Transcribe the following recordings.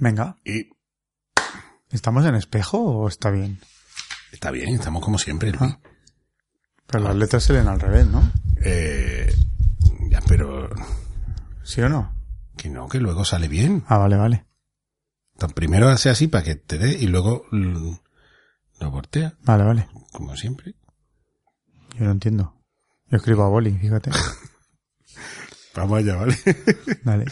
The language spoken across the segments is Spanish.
Venga. Y ¿Estamos en espejo o está bien? está bien, estamos como siempre. Luis. Pero las letras se leen al revés, ¿no? Eh, ya, pero ¿Sí o no? que no, que luego sale bien. Ah, vale, vale. Entonces, primero hace así para que te dé y luego lo voltea, Vale, vale. como siempre. Yo no entiendo. Yo escribo a boli, fíjate. Vamos allá, ¿vale? Vale.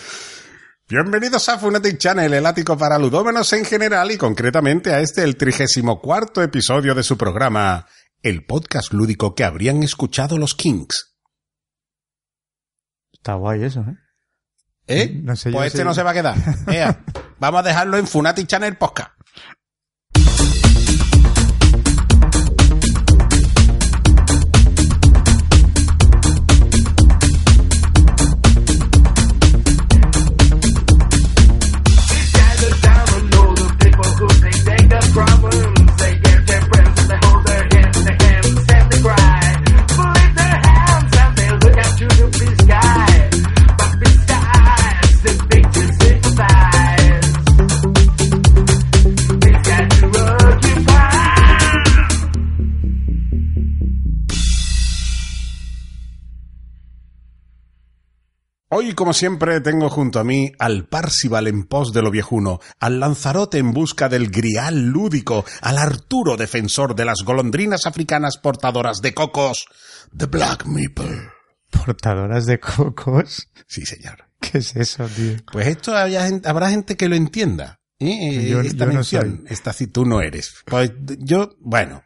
Bienvenidos a Funatic Channel, el ático para ludómenos en general y concretamente a este, el trigésimo cuarto episodio de su programa, el podcast lúdico que habrían escuchado los Kings. Está guay eso, ¿eh? ¿Eh? No sé, yo pues este sé- no se va a quedar. Ea, vamos a dejarlo en Funatic Channel Podcast. Hoy, como siempre, tengo junto a mí al Parcival en pos de lo viejuno, al Lanzarote en busca del grial lúdico, al Arturo defensor de las golondrinas africanas portadoras de cocos, The Black Meeple. Portadoras de cocos. Sí, señor. ¿Qué es eso, tío? Pues esto había habrá gente que lo entienda. ¿eh? Yo- esta yo no mención, esta si tú no eres. Pues yo, bueno,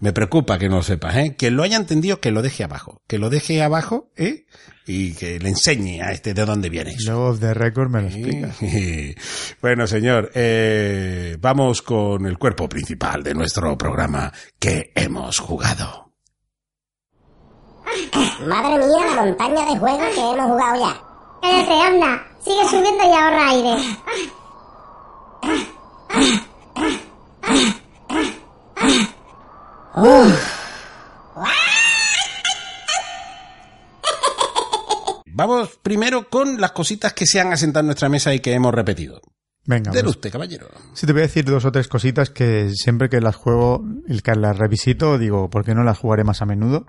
me preocupa que no lo sepas, ¿eh? Que lo haya entendido, que lo deje abajo. Que lo deje abajo, ¿eh? Y que le enseñe a este de dónde viene eso. Luego off the record me lo explica. bueno, señor, eh, vamos con el cuerpo principal de nuestro programa que hemos jugado. Madre mía, la montaña de juegos que hemos jugado ya. Cállate, anda. Sigue subiendo y ahorra aire. Vamos primero con las cositas que se han asentado en nuestra mesa y que hemos repetido. Venga, Del pues, usted, caballero. sí te voy a decir dos o tres cositas que siempre que las juego, el que las revisito, digo, ¿por qué no las jugaré más a menudo?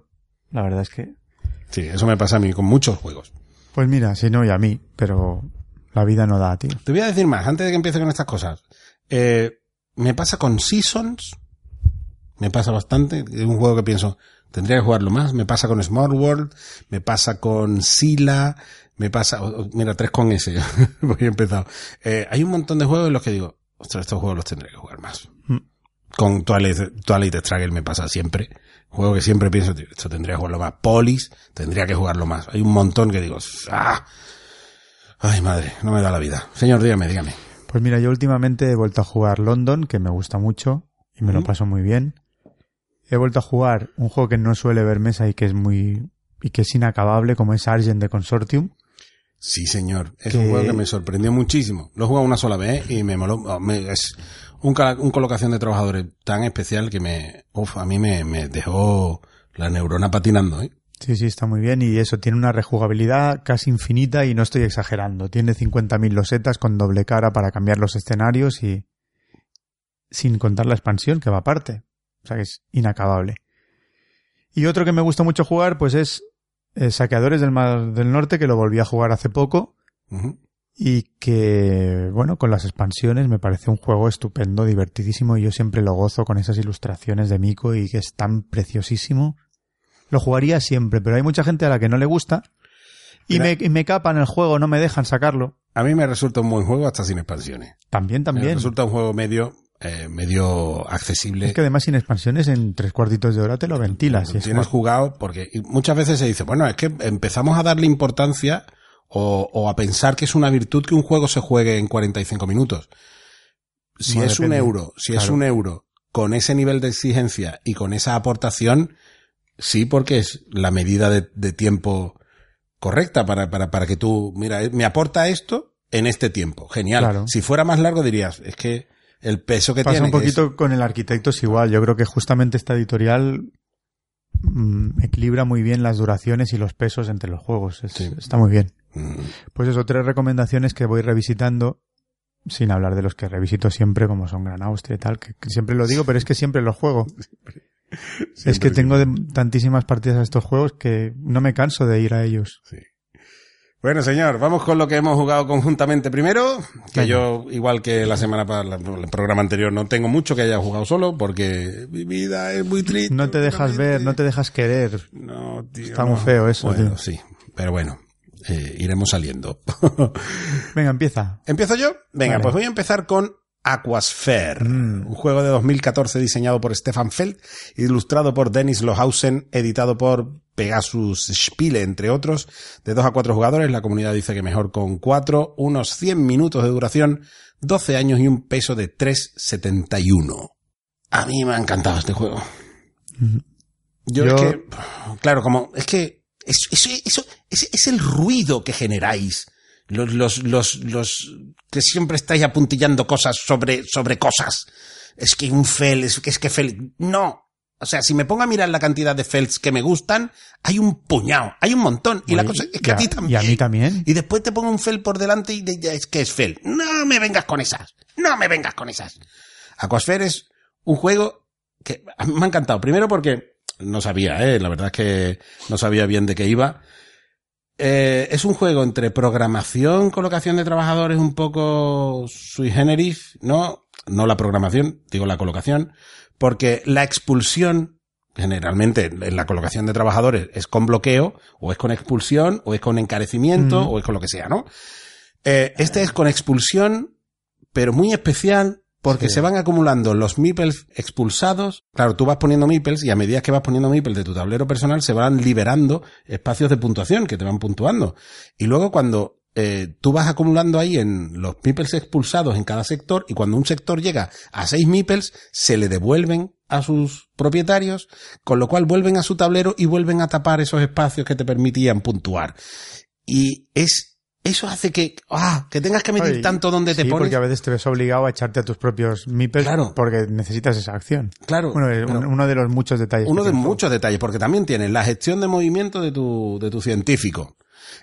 La verdad es que, Sí, eso me pasa a mí con muchos juegos. pues mira, si no y a mí, pero la vida no da, tío. Te voy a decir más, antes de que empiece con estas cosas. Eh, me pasa con Seasons. Me pasa bastante. Es un juego que pienso, tendría que jugarlo más. Me pasa con Small World. Me pasa con Sila. Me pasa, mira, tres con ese. Voy empezado. Eh, hay un montón de juegos en los que digo, ostras, estos juegos los tendré que jugar más. Mm. Con Twilight, Twilight Struggle me pasa siempre. Juego que siempre pienso, tío, esto tendría que jugarlo más. Polis, tendría que jugarlo más. Hay un montón que digo, ah, ay madre, no me da la vida. Señor, dígame, dígame. Pues mira, yo últimamente he vuelto a jugar London, que me gusta mucho y me lo paso muy bien. He vuelto a jugar un juego que no suele ver mesa y que es muy y que es inacabable, como es Argent de Consortium. Sí, señor. Es Que- un juego que me sorprendió muchísimo. Lo he jugado una sola vez y me moló. me- es un colocación de trabajadores tan especial que me, uf, a mí me, me dejó la neurona patinando, ¿eh? Sí, sí, está muy bien y eso tiene una rejugabilidad casi infinita y no estoy exagerando. Tiene 50.000 losetas con doble cara para cambiar los escenarios y sin contar la expansión que va aparte. O sea que es inacabable. Y otro que me gusta mucho jugar pues es eh, Saqueadores del Mar del Norte que lo volví a jugar hace poco y que, bueno, con las expansiones me parece un juego estupendo, divertidísimo y yo siempre lo gozo con esas ilustraciones de Miko y que es tan preciosísimo. Lo jugaría siempre, pero hay mucha gente a la que no le gusta y, me, y me capan el juego, no me dejan sacarlo. A mí me resulta un buen juego hasta sin expansiones. También, Me también. resulta un juego medio, eh, medio accesible. Es que además sin expansiones en tres cuartitos de hora te lo ventilas. es tienes jugado porque muchas veces se dice, bueno, es que empezamos a darle importancia o, o a pensar que es una virtud que un juego se juegue en 45 minutos. Si No, es un euro, si es un euro con ese nivel de exigencia y con esa aportación, sí, porque es la medida de, de tiempo correcta para, para, para que tú, mira, eh, me aporta esto en este tiempo. Genial. Claro. Si fuera más largo dirías, es que el peso que Pasa tiene un que es- poquito con el arquitecto es igual. Yo creo que justamente esta editorial mm, equilibra muy bien las duraciones y los pesos entre los juegos. Es- Sí. Está muy bien. Mm, Pues eso, tres recomendaciones que voy revisitando, sin hablar de los que revisito siempre, como son Gran Austria y tal, que, que siempre lo digo, pero es que siempre los juego. es que tengo de- tantísimas partidas a estos juegos que no me canso de ir a ellos. Bueno, señor, vamos con lo que hemos jugado conjuntamente primero, que yo, igual que la semana para el programa anterior, no tengo mucho que haya jugado solo, porque mi vida es muy triste. No te dejas ver, no te dejas querer. No, tío, Está no. muy feo eso, Bueno, tío. sí, pero bueno, eh, iremos saliendo. Venga, empieza. ¿Empiezo yo? Venga, Vale. pues voy a empezar con Aquasphere, Mm. un juego de 2014 diseñado por Stefan Feld, ilustrado por Dennis Lohausen, editado por Pegasus Spiele, entre otros, de 2 a 4 jugadores. La comunidad dice que mejor con 4, unos 100 minutos de duración, 12 años y un peso de 3,71. A mí me ha encantado este juego. Yo, Yo- es que, claro, como, es que, es- eso, eso, es, es el ruido que generáis. Los, los, los, los, que siempre estáis apuntillando cosas sobre, sobre cosas. Es que un fel, es que, es que fel, no. O sea, si me pongo a mirar la cantidad de felts que me gustan, hay un puñado, hay un montón. Y la cosa es que a ti también. y a mí también. Y después te pongo un fel por delante y de- ya es que es fel. No me vengas con esas. No me vengas con esas. Aquasphere es un juego que a mí me ha encantado. Primero porque no sabía, ¿eh? la verdad es que no sabía bien de qué iba. Eh, es un juego entre programación, colocación de trabajadores un poco sui generis, ¿no? No la programación, digo la colocación, porque la expulsión, generalmente en la colocación de trabajadores es con bloqueo, o es con expulsión, o es con encarecimiento, Mm. o es con lo que sea, ¿no? Eh, este es con expulsión, pero muy especial, porque Sí. se van acumulando los meeples expulsados. Claro, tú vas poniendo meeples y a medida que vas poniendo meeples de tu tablero personal se van liberando espacios de puntuación que te van puntuando. Y luego cuando eh, tú vas acumulando ahí en los meeples expulsados en cada sector y cuando un sector llega a seis meeples se le devuelven a sus propietarios, con lo cual vuelven a su tablero y vuelven a tapar esos espacios que te permitían puntuar. Y es eso hace que ah, que tengas que medir Ay, tanto donde te sí, pones. porque a veces te ves obligado a echarte a tus propios meeples Claro. porque necesitas esa acción. Claro, Bueno, es uno de los muchos detalles. Uno de muchos detalles, porque también tienes la gestión de movimiento de tu, de tu científico.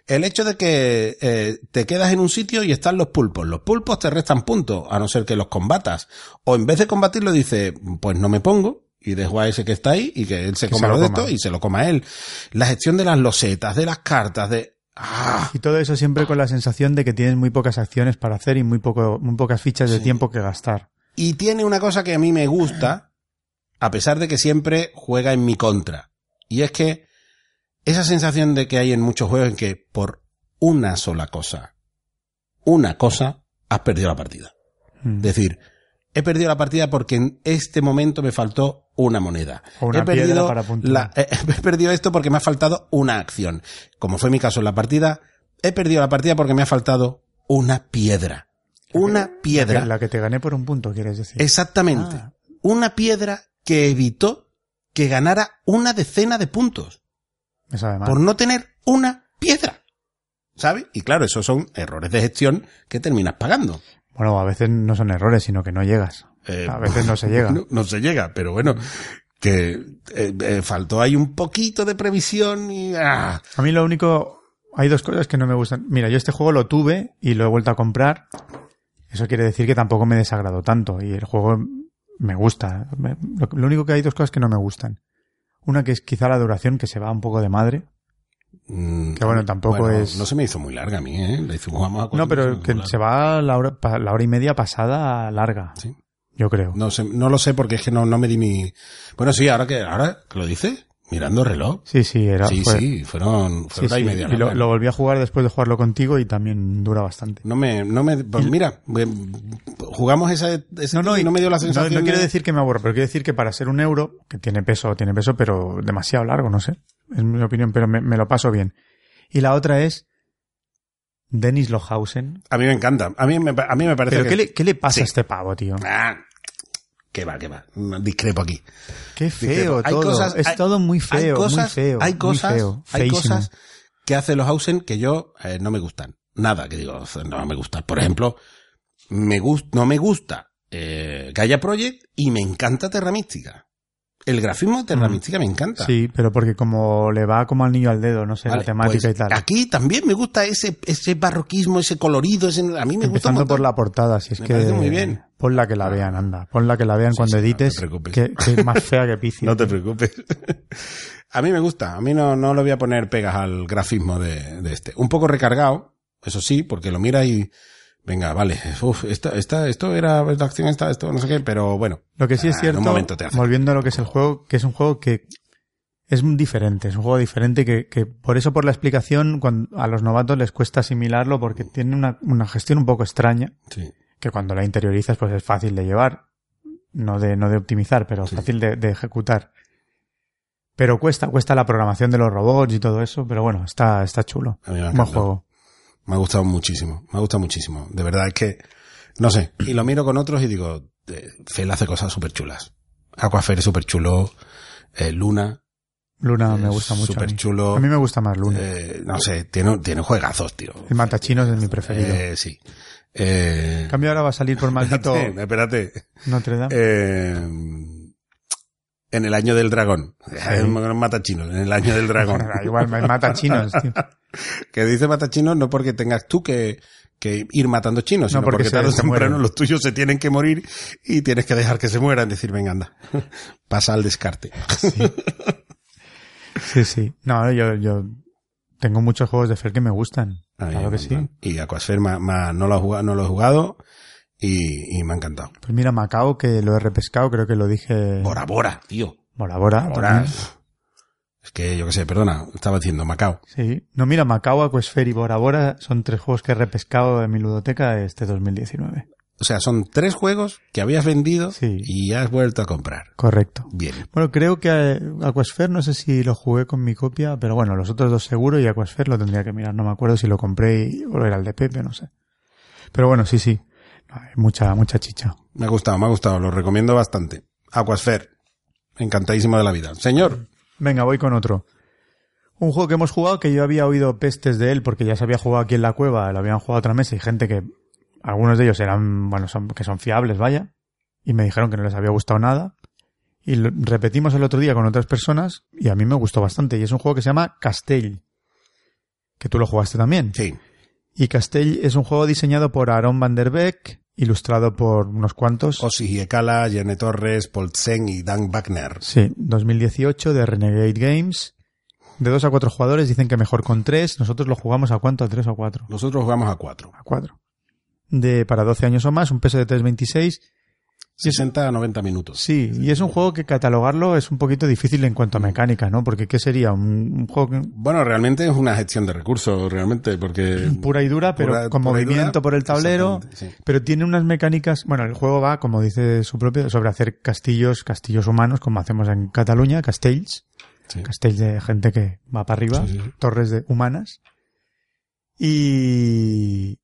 El hecho de que eh, te quedas en un sitio y están los pulpos. Los pulpos te restan puntos, a no ser que los combatas. O en vez de combatirlo, dice, pues no me pongo y dejo a ese que está ahí y que él se Que coma se lo lo de esto y se lo coma él. La gestión de las losetas, de las cartas, de... ¡Ah! Y todo eso siempre con la sensación de que tienes muy pocas acciones para hacer y muy poco, muy pocas fichas de tiempo que gastar. Y tiene una cosa que a mí me gusta, a pesar de que siempre juega en mi contra. Y es que esa sensación de que hay en muchos juegos en que por una sola cosa, una cosa, has perdido la partida. Mm. Es decir, he perdido la partida porque en este momento me faltó una moneda. O una he perdido para la- eh, he perdido esto porque me ha faltado una acción. Como fue mi caso en la partida, he perdido la partida porque me ha faltado una piedra. Una piedra. La que te gané por un punto, quieres decir. Exactamente. Ah. Una piedra que evitó que ganara una decena de puntos Me sabe mal. por no tener una piedra. ¿Sabes? Y claro, esos son errores de gestión que terminas pagando. Bueno, a veces no son errores, sino que no llegas. Eh, A veces no se llega. No, no se llega, pero bueno, que eh, eh, faltó ahí un poquito de previsión y... ah. A mí lo único, hay dos cosas que no me gustan. Mira, yo este juego lo tuve y lo he vuelto a comprar. Eso quiere decir que tampoco me desagradó tanto y el juego me gusta. Lo único que hay dos cosas que no me gustan. Una que es quizá la duración que se va un poco de madre. Mm, Que bueno, tampoco bueno, es- No se me hizo muy larga a mí, ¿eh? Le hicimos vamos a No, pero que se va la hora, la hora y media pasada larga. Sí. Yo creo. No, sé, no lo sé porque es que no, no me di mi... Bueno, sí, ahora que, ahora que lo dices, mirando el reloj. Sí, sí, era. sí, fue- sí, fueron, sí, fueron hora y sí. media. Y lo, volví a jugar después de jugarlo contigo y también dura bastante. No me, no me, pues mira, jugamos ese, ese No, no, y no me dio la sensación. No, no quiere de- decir que me aburra, pero quiere decir que para ser un euro, que tiene peso, tiene peso, pero demasiado largo, no sé. Es mi opinión, pero me, me lo paso bien. Y la otra es Dennis Lohausen. A mí me encanta. A mí me, a mí me parece ¿Pero que... qué le, qué le pasa Sí. a este pavo, tío? Ah, que va, que va. Discrepo aquí. Qué feo Hay todo. cosas- es hay- todo muy hay feo, cosas, muy feo. Hay muy cosas, feo, hay cosas que hace los Hausen que yo eh, no me gustan. Nada, que digo, no me gusta. Por ejemplo, me gust, no me gusta eh, Gaia Project y me encanta Terra Mística. El grafismo de Terra Mm. Mística me encanta. Sí, pero porque como le va como al niño al dedo, no sé, Vale, la temática pues y tal. Aquí también me gusta ese, ese barroquismo, ese colorido, ese, a mí me gusta un Empezando por la portada, si es Me que... parece muy bien. Ponla que la vean, anda. Ponla que la vean Sí, cuando sí, no te edites. preocupes. que, que es más fea que Pici. No te preocupes. a mí me gusta. A mí no, no le voy a poner pegas al grafismo de, de este. Un poco recargado, eso sí, porque lo mira y... Venga, vale. Uf, esta, esta, esto era la acción esta, esto no sé qué, pero bueno. Lo que sí es Ah, cierto, volviendo a lo que es el juego, que es un juego que es diferente, es un juego diferente que, que por eso por la explicación cuando a los novatos les cuesta asimilarlo porque tiene una, una gestión un poco extraña Sí. que cuando la interiorizas pues es fácil de llevar, no de, no de optimizar, pero Sí. fácil de, de ejecutar. Pero cuesta, cuesta la programación de los robots y todo eso, pero bueno, está, está chulo. A mí me ha Un buen juego. Me ha gustado muchísimo. Me ha gustado muchísimo. De verdad es que, no sé. Y lo miro con otros y digo, eh, Fel hace cosas súper chulas. Aquafair es súper chulo. Eh, Luna. Luna me gusta mucho. a Súper chulo. A mí me gusta más Luna. Eh, no sé, tiene, tiene juegazos, tío. el Matachinos es mi preferido. Eh, sí. Eh, En cambio ahora va a salir por maldito espérate, espérate. Notre Dame. Eh, en el año del dragón. Sí. Mata chinos, en el año del dragón. Igual mata chinos. tío. que dice mata chinos no porque tengas tú que, que ir matando chinos, No, sino porque porque, tarde o temprano los tuyos se tienen que morir y tienes que dejar que se mueran. Decir, venga, anda. Pasa al descarte. Sí, sí. No, yo, yo tengo muchos juegos de Fer que me gustan. A mí Claro que sí. Y Aquasphere ma- ma- no, lo jugado, no lo he jugado y, y me ha encantado. Pues mira, Macao, que lo he repescado, creo que lo dije. Bora Bora, tío. Bora Bora. Bora. también. Es que yo qué sé, perdona, estaba diciendo Macao. Sí. No, mira, Macao, Aquasphere y Bora Bora son tres juegos que he repescado en mi ludoteca este 2019. O sea, son tres juegos que habías vendido Sí. y has vuelto a comprar. Correcto. Bien. Bueno, creo que eh, Aquasphere, no sé si lo jugué con mi copia, pero bueno, los otros dos seguro y Aquasphere lo tendría que mirar. No me acuerdo si lo compré y, o era el de Pepe, no sé. Pero bueno, sí, sí. Hay mucha, mucha chicha. Me ha gustado, me ha gustado, lo recomiendo bastante. Aquasphere. Encantadísimo de la vida. Señor, Venga, voy con otro. Un juego que hemos jugado que yo había oído pestes de él porque ya se había jugado aquí en la cueva, lo habían jugado otra mesa y gente que algunos de ellos eran, bueno, son, que son fiables, vaya, y me dijeron que no les había gustado nada. Y lo- repetimos el otro día con otras personas y a mí me gustó bastante. Y es un juego que se llama Castell, que tú lo jugaste también. sí. Y Castell es un juego diseñado por Aaron Van der Beek, ilustrado por unos cuantos. Osi Giekala, Jene Torres, Paul Tseng y Dan Wagner. Sí, 2018 de Renegade Games. De dos a cuatro jugadores dicen que mejor con tres. Nosotros lo jugamos a cuánto, a tres o a cuatro. Nosotros jugamos a cuatro. A cuatro. De para 12 años o más, un peso de 326. 60 a 90 minutos. Sí, y es un juego que catalogarlo es un poquito difícil en cuanto a mecánica, ¿no? Porque ¿qué sería? Un, un juego que- Bueno, realmente es una gestión de recursos, realmente, porque... pura y dura, pero Pura- con pura y dura. movimiento por el tablero. Sí. Pero tiene unas mecánicas. Bueno, el juego va, como dice su propio, sobre hacer castillos, castillos humanos, como hacemos en Cataluña, castells. Sí. castells de gente que va para arriba, sí. torres de humanas. Y,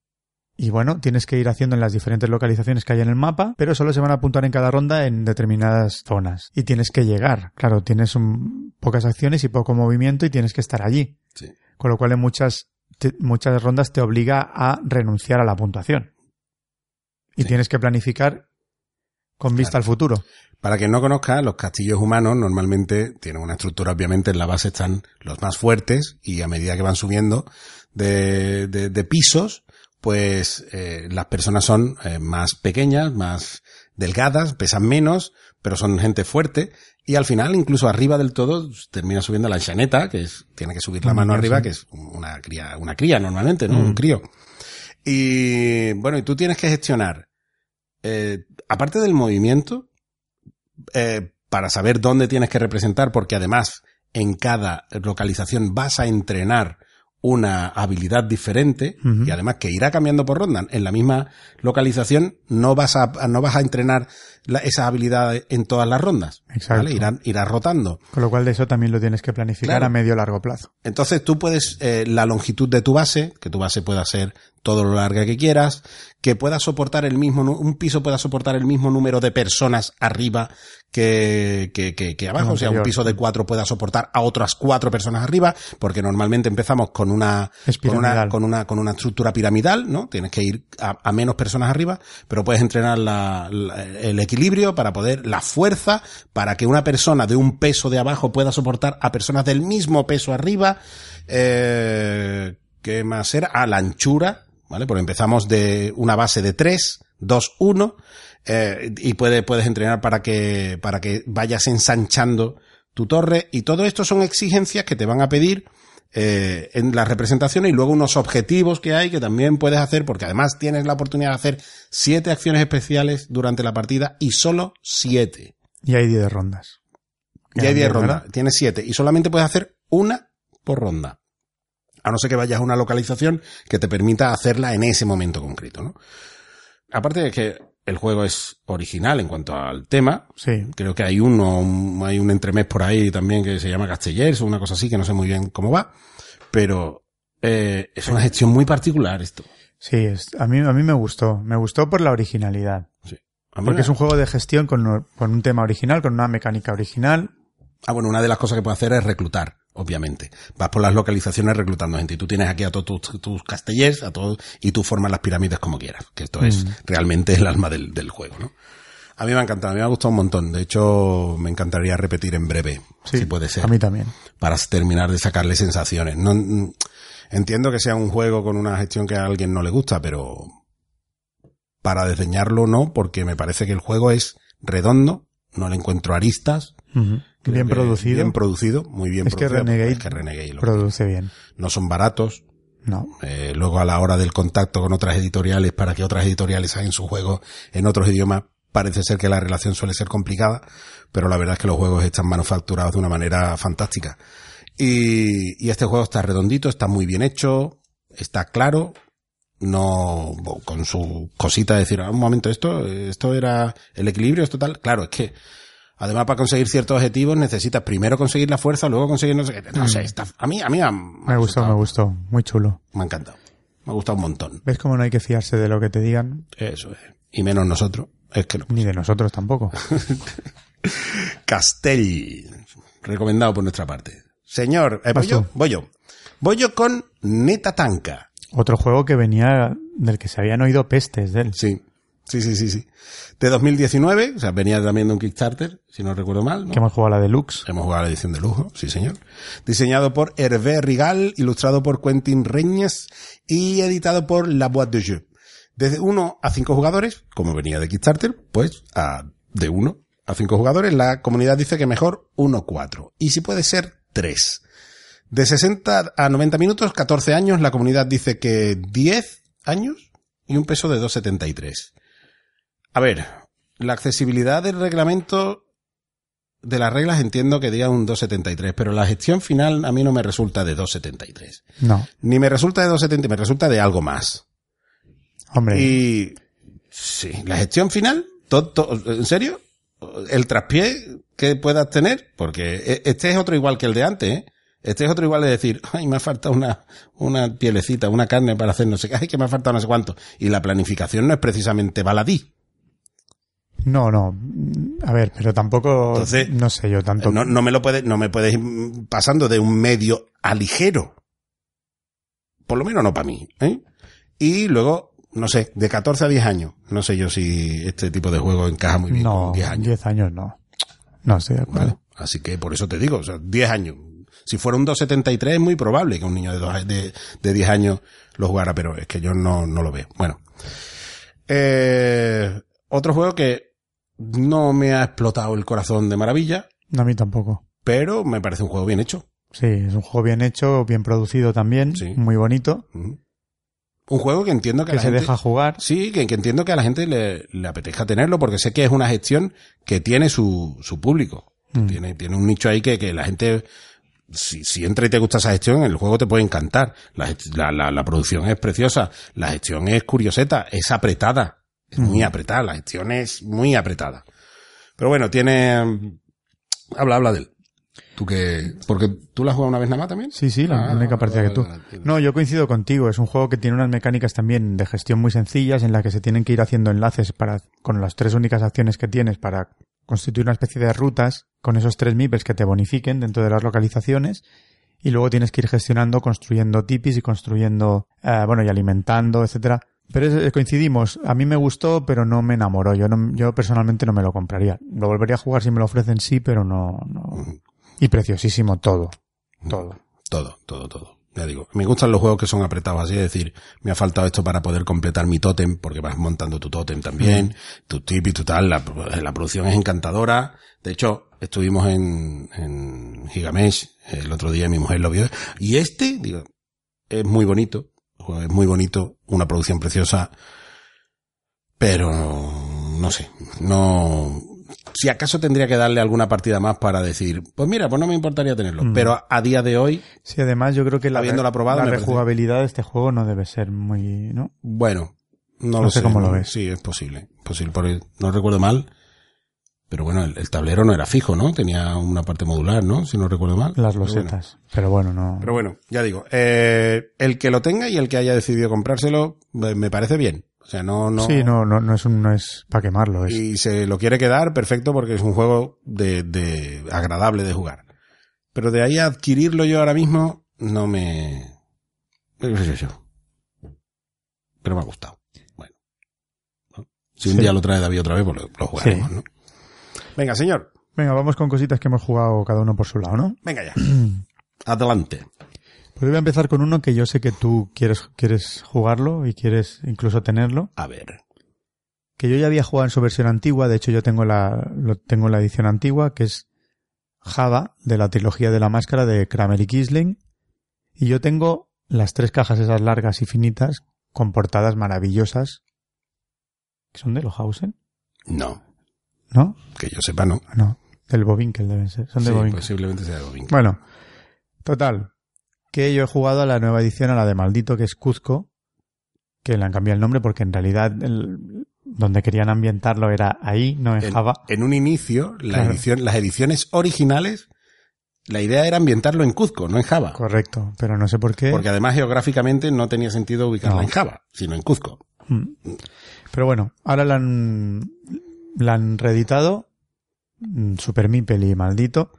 y bueno, tienes que ir haciendo en las diferentes localizaciones que hay en el mapa, pero solo se van a puntuar en cada ronda en determinadas zonas. Y tienes que llegar. Claro, tienes un- pocas acciones y poco movimiento y tienes que estar allí. Sí. Con lo cual en muchas, te- muchas rondas te obliga a renunciar a la puntuación. Y Sí. tienes que planificar con vista al futuro. Para quien no conozca, los castillos humanos normalmente tienen una estructura, obviamente en la base están los más fuertes y a medida que van subiendo de, de- de pisos, pues eh, las personas son eh, más pequeñas, más delgadas, pesan menos, pero son gente fuerte y al final incluso arriba del todo termina subiendo la chaneta, que es, tiene que subir la Mm, mano sí. arriba, que es una cría, una cría normalmente, ¿no? Mm. Un crío. Y bueno, y tú tienes que gestionar, eh, aparte del movimiento, eh, para saber dónde tienes que representar, porque además en cada localización vas a entrenar una habilidad diferente y además que irá cambiando por ronda. En la misma localización no vas a, no vas a entrenar la- esas habilidades en todas las rondas. Exacto. ¿vale? Irán, irás rotando. Con lo cual de eso también lo tienes que planificar Claro. a medio largo plazo. Entonces tú puedes, eh, la longitud de tu base, que tu base pueda ser todo lo larga que quieras, que pueda soportar el mismo, un piso pueda soportar el mismo número de personas arriba que, que, que, que abajo, o sea, un piso de cuatro pueda soportar a otras cuatro personas arriba, porque normalmente empezamos con una, con una, con una, con una estructura piramidal, ¿no? Tienes que ir a, a menos personas arriba, pero puedes entrenar la- la- el equilibrio para poder, la fuerza, para que una persona de un peso de abajo pueda soportar a personas del mismo peso arriba, eh, ¿qué más era? Ah, la anchura, ¿vale? Porque empezamos de una base de 3, 2, 1, eh, y puede, puedes entrenar para que, para que vayas ensanchando tu torre, y todo esto son exigencias que te van a pedir eh, en las representaciones y luego unos objetivos que hay que también puedes hacer, porque además tienes la oportunidad de hacer siete acciones especiales durante la partida y solo siete. Y hay 10 rondas. Y hay Quedan 10 diez, rondas, tienes 7 y solamente puedes hacer una por ronda. A no ser que vayas a una localización que te permita hacerla en ese momento concreto, ¿no? Aparte de que el juego es original en cuanto al tema, Sí. creo que hay uno, un- hay un entremés por ahí también que se llama Castellers o una cosa así, que no sé muy bien cómo va, pero eh, es una gestión muy particular esto. Sí, es- a, mí, a mí me gustó. Me gustó por la originalidad. Mí Porque es un juego de gestión con, con un tema original, con una mecánica original. Ah, bueno, una de las cosas que puedes hacer es reclutar, obviamente. Vas por las localizaciones reclutando gente y tú tienes aquí a todos tus, tus castellers, a todos, y tú formas las pirámides como quieras, que esto es realmente el alma del, del juego, ¿no? A mí me ha encantado, a mí me ha gustado un montón. De hecho, me encantaría repetir en breve, Sí, si puede ser, A mí también. para terminar de sacarle sensaciones. No, mm, entiendo que sea un juego con una gestión que a alguien no le gusta, pero para desdeñarlo no, porque me parece que el juego es redondo, no le encuentro aristas. Creo Bien que producido. Bien producido, muy bien es que producido. Renegade, Es que Renegade lo- produce bien. no son baratos. No. Eh, luego a la hora del contacto con otras editoriales para que otras editoriales hagan su juego en otros idiomas, parece ser que la relación suele ser complicada, pero la verdad es que los juegos están manufacturados de una manera fantástica. Y, y este juego está redondito, está muy bien hecho, está claro, no con su cosita de decir, "Ah, un momento, esto, esto era el equilibrio, esto tal. Claro, es que además para conseguir ciertos objetivos necesitas primero conseguir la fuerza, luego conseguir no sé qué. No sé, está, a mí, a mí me, gustó, me gustó. Muy chulo. me ha encantado. Me ha gustado un montón. ¿Ves cómo no hay que fiarse de lo que te digan? Eso es. Y menos nosotros. Es que no. Ni de nosotros tampoco. Castell. Recomendado por nuestra parte. Señor, eh, voy yo, voy yo. Voy yo con Neta Tanka. Otro juego que venía del que se habían oído pestes de él. Sí. Sí, sí, sí, sí. De 2019, o sea, venía también de un Kickstarter, si no recuerdo mal. ¿no? Que hemos jugado a la deluxe. Hemos jugado a la edición de lujo, sí señor. Diseñado por Hervé Rigal, ilustrado por Quentin Reñes y editado por La Boîte de Jeu. Desde 1 a 5 jugadores, como venía de Kickstarter, pues a, de 1 a 5 jugadores, la comunidad dice que mejor 1-4. Y si puede ser 3. De 60 a 90 minutos, 14 años, la comunidad dice que 10 años y un peso de 2,73. A ver, la accesibilidad del reglamento de las reglas entiendo que diga un 2,73, pero la gestión final a mí no me resulta de 2,73. No. Ni me resulta de 2,70, me resulta de algo más. Hombre, Y sí, la gestión final, to- to- ¿en serio? El traspié que puedas tener, porque e- este es otro igual que el de antes, ¿eh? Este es otro igual de decir, ay, me ha faltado una, una pielecita, una carne para hacer no sé qué, ay, que me ha faltado no sé cuánto. Y la planificación no es precisamente baladí. No, no. A ver, pero tampoco, Entonces, no sé yo tanto. No, no me lo puedes, no me puedes ir pasando de un medio a ligero. Por lo menos no para mí, ¿eh? Y luego, no sé, de 14 a 10 años. No sé yo si este tipo de juego encaja muy bien no, con 10 años. 10 años no. No estoy de acuerdo. ¿vale? Así que por eso te digo, o sea, 10 años. Si fuera un 273 es muy probable que un niño de, dos, de, de 10 años lo jugara, pero es que yo no, no lo veo. Bueno. Eh, otro juego que no me ha explotado el corazón de maravilla, No, a mí tampoco. pero me parece un juego bien hecho. Sí, es un juego bien hecho, bien producido también, Sí. muy bonito. Un juego que entiendo que, a la se gente, deja jugar. Sí, que, que entiendo que a la gente le, le apetezca tenerlo porque sé que es una gestión que tiene su, su público. Mm. Tiene, tiene un nicho ahí que, que la gente, si, si entra y te gusta esa gestión, el juego te puede encantar. La, la, la, la producción es preciosa, la gestión es curioseta, es apretada. Es muy apretada, la gestión es muy apretada. Pero bueno, tiene... Habla, habla de él. Tú que... Porque tú la has jugado una vez nada más también. Sí, sí, la Ah, única partida que tú. No, yo coincido contigo. Es un juego que tiene unas mecánicas también de gestión muy sencillas en la que se tienen que ir haciendo enlaces para, con las tres únicas acciones que tienes para constituir una especie de rutas con esos tres MIPES que te bonifiquen dentro de las localizaciones. Y luego tienes que ir gestionando, construyendo tipis y construyendo, eh, bueno, y alimentando, etcétera. Pero es- eh, coincidimos. A mí me gustó, pero no me enamoró. Yo no, yo personalmente no me lo compraría. Lo volvería a jugar si me lo ofrecen, sí, pero no, no. Y preciosísimo todo. Todo. Todo, todo, todo. Ya digo, me gustan los juegos que son apretados así, es decir, me ha faltado esto para poder completar mi tótem, porque vas montando tu tótem también, tu tip y tu tal, la, la producción es encantadora. De hecho, estuvimos en, en Gigamesh el otro día y mi mujer lo vio. Y este, digo, es muy bonito, es muy bonito, una producción preciosa, pero no sé, no, si acaso tendría que darle alguna partida más para decir, pues mira, pues no me importaría tenerlo, Mm. pero a, a día de hoy, Sí, además yo creo que la, Habiéndolo aprobado, la parece- rejugabilidad de este juego no debe ser muy, ¿no? bueno, no, No lo sé sé. cómo lo ves. Sí, es posible, posible, porque no recuerdo mal, pero bueno, el, el tablero no era fijo, ¿no? Tenía una parte modular, ¿no? Si no recuerdo mal. Las Pero bueno. losetas. Pero bueno, no. Pero bueno, ya digo, eh, el que lo tenga y el que haya decidido comprárselo, me me parece bien. O sea, no, no. Sí, no, no, no es un, no es para quemarlo. Es, Y se lo quiere quedar, perfecto, porque es un juego de, de agradable de jugar. Pero de ahí a adquirirlo yo ahora mismo, no me. qué sé yo. Pero me ha gustado. Bueno. ¿no? Si un Sí. día lo trae David otra vez, pues lo, lo jugaremos, Sí. ¿no? Venga, señor. Venga, vamos con cositas que hemos jugado cada uno por su lado, ¿no? Venga ya. Adelante. Pues voy a empezar con uno que yo sé que tú quieres, quieres jugarlo y quieres incluso tenerlo. A ver. Que yo ya había jugado en su versión antigua, de hecho yo tengo la, lo tengo en la edición antigua, que es Java, de la trilogía de la máscara de Kramer y Kisling. Y yo tengo las tres cajas esas largas y finitas, con portadas maravillosas, que son de Lohausen, No. ¿No? Que yo sepa, no. No, del Bovinkel deben ser, son de Sí, Bovinkel. posiblemente sea de. Bueno, total, que yo he jugado a la nueva edición, a la de Maldito, que es Cuzco, que le han cambiado el nombre porque en realidad el- donde querían ambientarlo era ahí, no en en, Java. en un inicio, la Claro. edición, las ediciones originales, la idea era ambientarlo en Cuzco, no en Java. Correcto, pero no sé por qué. Porque además geográficamente no tenía sentido ubicarla No. en Java, sino en Cuzco. Mm. Pero bueno, ahora la han, la han reeditado, mm, Super Mipel y Maldito.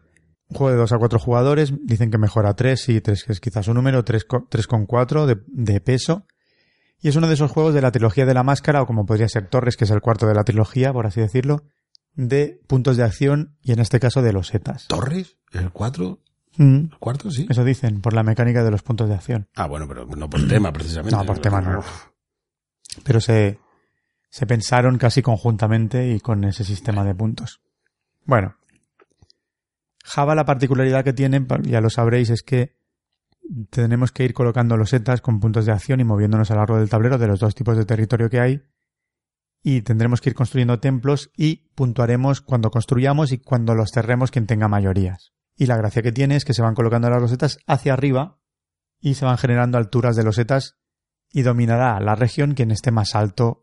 Un juego de 2 a 4 jugadores, dicen que mejora 3, y 3 que es quizás un número, 3, con 4 de, de peso. Y es uno de esos juegos de la trilogía de la máscara, o como podría ser Torres, que es el cuarto de la trilogía, por así decirlo, de puntos de acción y en este caso de losetas. ¿Torres? ¿El 4? Mm, ¿El cuarto? Sí. Eso dicen, por la mecánica de los puntos de acción. Ah, bueno, pero no por tema, precisamente. No, por tema no. Pero se, se pensaron casi conjuntamente y con ese sistema de puntos. Bueno. Java la particularidad que tiene, ya lo sabréis, es que tenemos que ir colocando losetas con puntos de acción y moviéndonos a lo largo del tablero de los dos tipos de territorio que hay. Y tendremos que ir construyendo templos y puntuaremos cuando construyamos y cuando los cerremos quien tenga mayorías. Y la gracia que tiene es que se van colocando las losetas hacia arriba y se van generando alturas de losetas y dominará la región quien esté más alto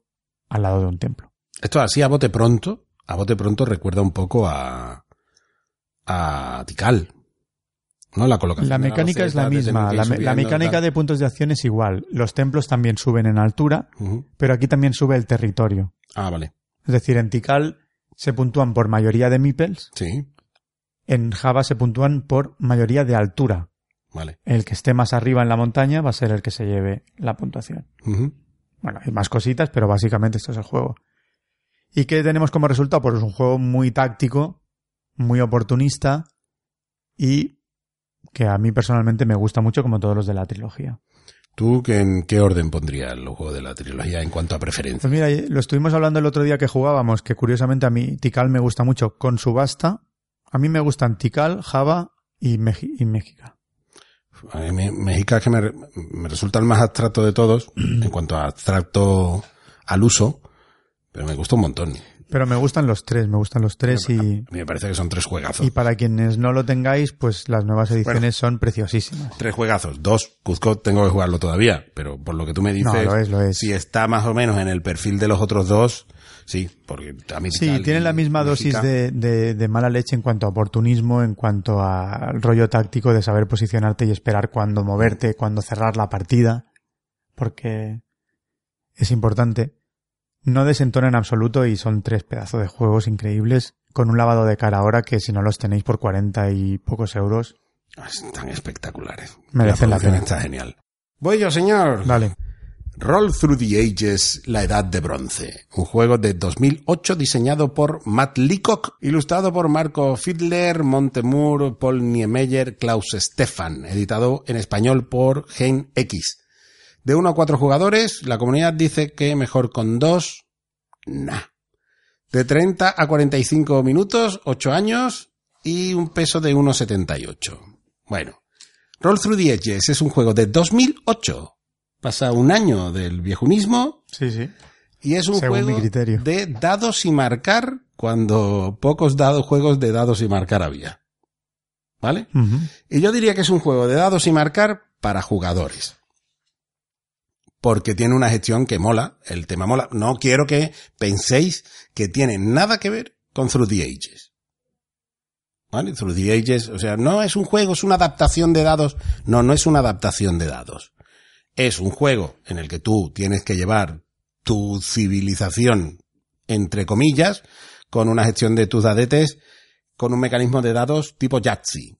al lado de un templo. Esto así a bote pronto, a bote pronto recuerda un poco a, a Tikal. ¿No? La colocación. La mecánica es la misma, la, mecánica tal. de puntos de acción es igual. Los templos también suben en altura, pero aquí también sube el territorio. Ah, vale. Es decir, en Tikal se puntúan por mayoría de meeples, Sí, en Java se puntúan por mayoría de altura. vale. El que esté más arriba en la montaña va a ser el que se lleve la puntuación. Bueno, hay más cositas, pero básicamente esto es el juego. ¿Y qué tenemos como resultado? Pues es un juego muy táctico, muy oportunista y que a mí personalmente me gusta mucho como todos los de la trilogía. ¿Tú que en qué orden pondrías los juegos de la trilogía en cuanto a preferencia? Pues mira, lo estuvimos hablando el otro día que jugábamos, que curiosamente a mí Tikal me gusta mucho con Subasta. A mí me gustan Tikal, Java y, Meji- y México. A mí me- México es que me, me resulta el más abstracto de todos, en cuanto a abstracto al uso, pero me gusta un montón. Pero me gustan los tres, me gustan los tres y, A mí me parece que son tres juegazos. y para quienes no lo tengáis, pues las nuevas ediciones son preciosísimas. Tres juegazos. Dos, Cuzco tengo que jugarlo todavía, pero por lo que tú me dices, No, lo es, lo es. si está más o menos en el perfil de los otros dos, sí, porque a mí Sí, tienen la misma dosis de, de- de mala leche en cuanto a oportunismo, en cuanto al rollo táctico de saber posicionarte y esperar cuándo moverte, cuándo cerrar la partida, porque es importante. No desentona en absoluto y son tres pedazos de juegos increíbles con un lavado de cara ahora que si no los tenéis por 40 y pocos euros, Están espectaculares. Merecen la pena. está genial. Voy yo, señor. vale. Roll Through the Ages, La Edad de Bronce. Un juego de 2008 diseñado por Matt Leacock, ilustrado por Marco Fiedler, Montemur, Paul Niemeyer, Klaus Stefan, editado en español por Gen X. De uno a cuatro jugadores, la comunidad dice que mejor con dos, nah. De 30 a 45 minutos, 8 años y un peso de 1,78. Bueno, Roll Through the Edges es un juego de 2008 pasa un año del viejunismo Sí, sí. y es un Según juego mi criterio. de dados y marcar cuando pocos dados, juegos de dados y marcar había. ¿Vale? Y yo diría que es un juego de dados y marcar para jugadores. Porque tiene una gestión que mola, el tema mola. No quiero que penséis que tiene nada que ver con Through the Ages. ¿Vale? Through the Ages, o sea, no es un juego, es una adaptación de dados. No, no es una adaptación de dados. Es un juego en el que tú tienes que llevar tu civilización, entre comillas, con una gestión de tus dadetes, con un mecanismo de dados tipo Yahtzee.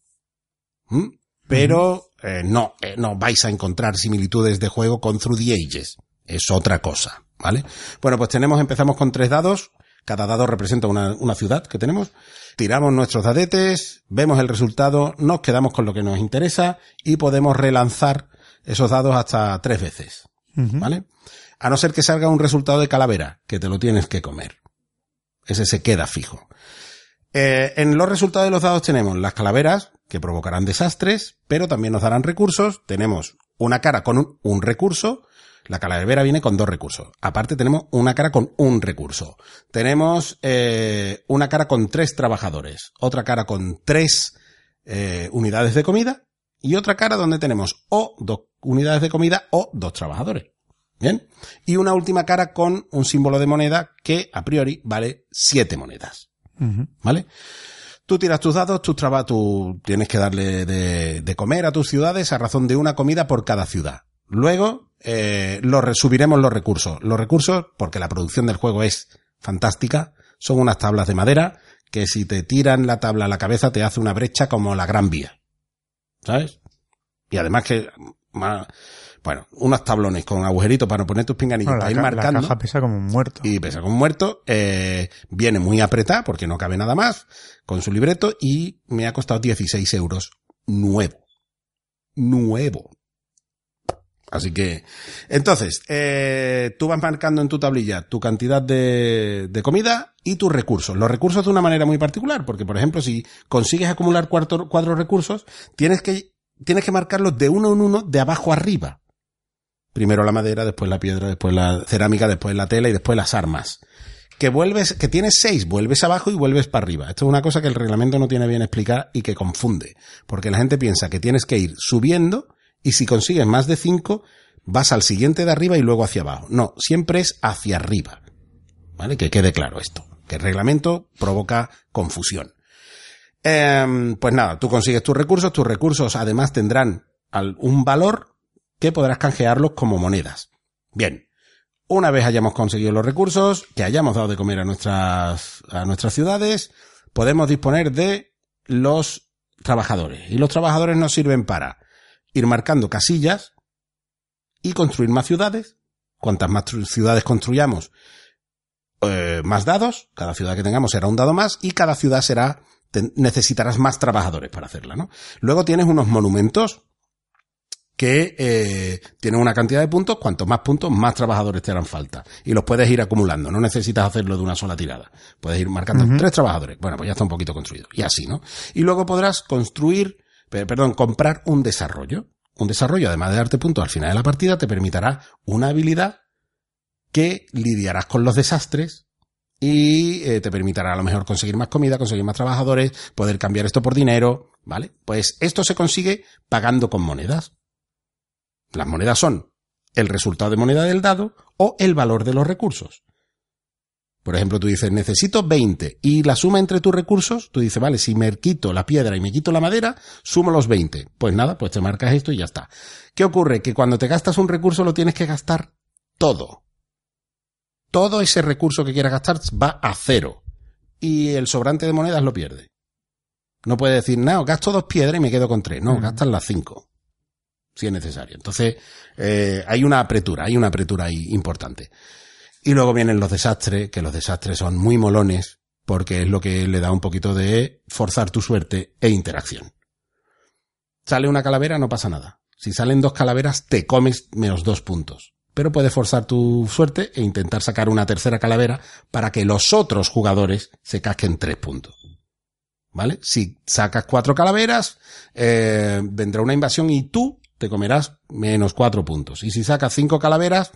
¿Mm? Pero eh, no, eh, no vais a encontrar similitudes de juego con Through the Ages. Es otra cosa, ¿vale? Bueno, pues tenemos, empezamos con tres dados. Cada dado representa una, una ciudad que tenemos. Tiramos nuestros dadetes, vemos el resultado, nos quedamos con lo que nos interesa y podemos relanzar esos dados hasta tres veces. ¿vale? A no ser que salga un resultado de calavera, que te lo tienes que comer. Ese se queda fijo. Eh, en los resultados de los dados tenemos las calaveras, que provocarán desastres, pero también nos darán recursos. Tenemos una cara con un, un recurso. La calavera viene con dos recursos. Aparte tenemos una cara con un recurso. Tenemos eh, una cara con tres trabajadores. Otra cara con tres eh, unidades de comida. Y otra cara donde tenemos o dos unidades de comida o dos trabajadores. Bien. Y una última cara con un símbolo de moneda que a priori vale siete monedas. ¿Vale? Tú tiras tus dados, tú, traba- tú tienes que darle de, de comer a tus ciudades a razón de una comida por cada ciudad. Luego, eh, lo re- subiremos los recursos. Los recursos, porque la producción del juego es fantástica, son unas tablas de madera que si te tiran la tabla a la cabeza te hace una brecha como la Gran Vía. ¿Sabes? Y además que, bueno, unos tablones con agujeritos para poner tus pinganillos Bueno, para ir ca- la marcando caja pesa como un muerto. y pesa como un muerto. eh, viene muy apretada porque no cabe nada más con su libreto y me ha costado 16 euros nuevo. Nuevo. Así que, entonces, eh, tú vas marcando en tu tablilla tu cantidad de, comida y tus recursos. Los recursos de una manera muy particular, porque, por ejemplo, si consigues acumular cuatro, cuatro recursos, tienes que, tienes que marcarlos de uno en uno de abajo arriba. Primero la madera, después la piedra, después la cerámica, después la tela y después las armas. Que vuelves, que tienes seis, vuelves abajo y vuelves para arriba. Esto es una cosa que el reglamento no tiene bien explicada y que confunde. Porque la gente piensa que tienes que ir subiendo y si consigues más de cinco, vas al siguiente de arriba y luego hacia abajo. No, siempre es hacia arriba. ¿Vale? Que quede claro esto. Que el reglamento provoca confusión. Em, pues nada, tú consigues tus recursos, tus recursos además tendrán un valor que podrás canjearlos como monedas. Bien, una vez hayamos conseguido los recursos, que hayamos dado de comer a nuestras, a nuestras ciudades, podemos disponer de los trabajadores. Y los trabajadores nos sirven para ir marcando casillas y construir más ciudades. Cuantas más ciudades construyamos, eh, más dados. Cada ciudad que tengamos será un dado más y cada ciudad será, te- necesitarás más trabajadores para hacerla, ¿no? Luego tienes unos monumentos que eh, tienen una cantidad de puntos, cuantos más puntos, más trabajadores te harán falta. Y los puedes ir acumulando, no necesitas hacerlo de una sola tirada. Puedes ir marcando tres trabajadores. Bueno, pues ya está un poquito construido. Y así, ¿no? Y luego podrás construir, perdón, comprar un desarrollo. Un desarrollo, además de darte puntos al final de la partida, te permitirá una habilidad que lidiarás con los desastres y eh, te permitirá a lo mejor conseguir más comida, conseguir más trabajadores, poder cambiar esto por dinero, ¿vale? Pues esto se consigue pagando con monedas. Las monedas son el resultado de moneda del dado o el valor de los recursos. Por ejemplo, tú dices, necesito 20 y la suma entre tus recursos, tú dices, vale, si me quito la piedra y me quito la madera, sumo los 20. Pues nada, pues te marcas esto y ya está. ¿Qué ocurre? Que cuando te gastas un recurso lo tienes que gastar todo. Todo ese recurso que quieras gastar va a cero. Y el sobrante de monedas lo pierde. No puede decir, no, gasto dos piedras y me quedo con tres. No, gastas las cinco. Si es necesario. Entonces, eh, hay una apretura, hay una apretura ahí importante. Y luego vienen los desastres, que los desastres son muy molones, porque es lo que le da un poquito de forzar tu suerte e interacción. Sale una calavera, no pasa nada. Si salen dos calaveras, te comes menos dos puntos. Pero puedes forzar tu suerte e intentar sacar una tercera calavera para que los otros jugadores se casquen tres puntos. ¿Vale? Si sacas cuatro calaveras, eh, vendrá una invasión y tú te comerás menos cuatro puntos. Y si sacas cinco calaveras,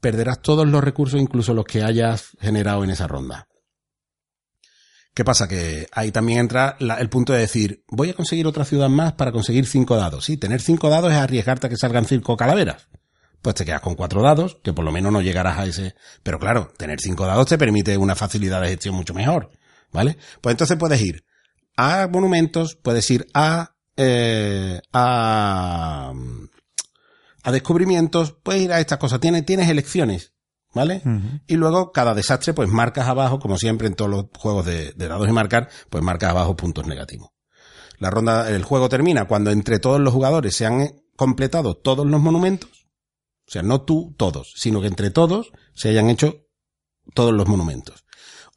perderás todos los recursos, incluso los que hayas generado en esa ronda. ¿Qué pasa? Que ahí también entra el punto de decir, voy a conseguir otra ciudad más para conseguir cinco dados. Sí, tener cinco dados es arriesgarte a que salgan cinco calaveras. Pues te quedas con cuatro dados, que por lo menos no llegarás a ese. Pero claro, tener cinco dados te permite una facilidad de gestión mucho mejor. ¿Vale? Pues entonces puedes ir a monumentos, puedes ir a, eh, a, a descubrimientos, puedes ir a estas cosas. Tienes, tienes elecciones, ¿vale? Y luego cada desastre, pues marcas abajo, como siempre en todos los juegos de, de dados y marcar, pues marcas abajo puntos negativos. La ronda, el juego termina cuando entre todos los jugadores se han completado todos los monumentos. O sea, no tú, todos, sino que entre todos se hayan hecho todos los monumentos.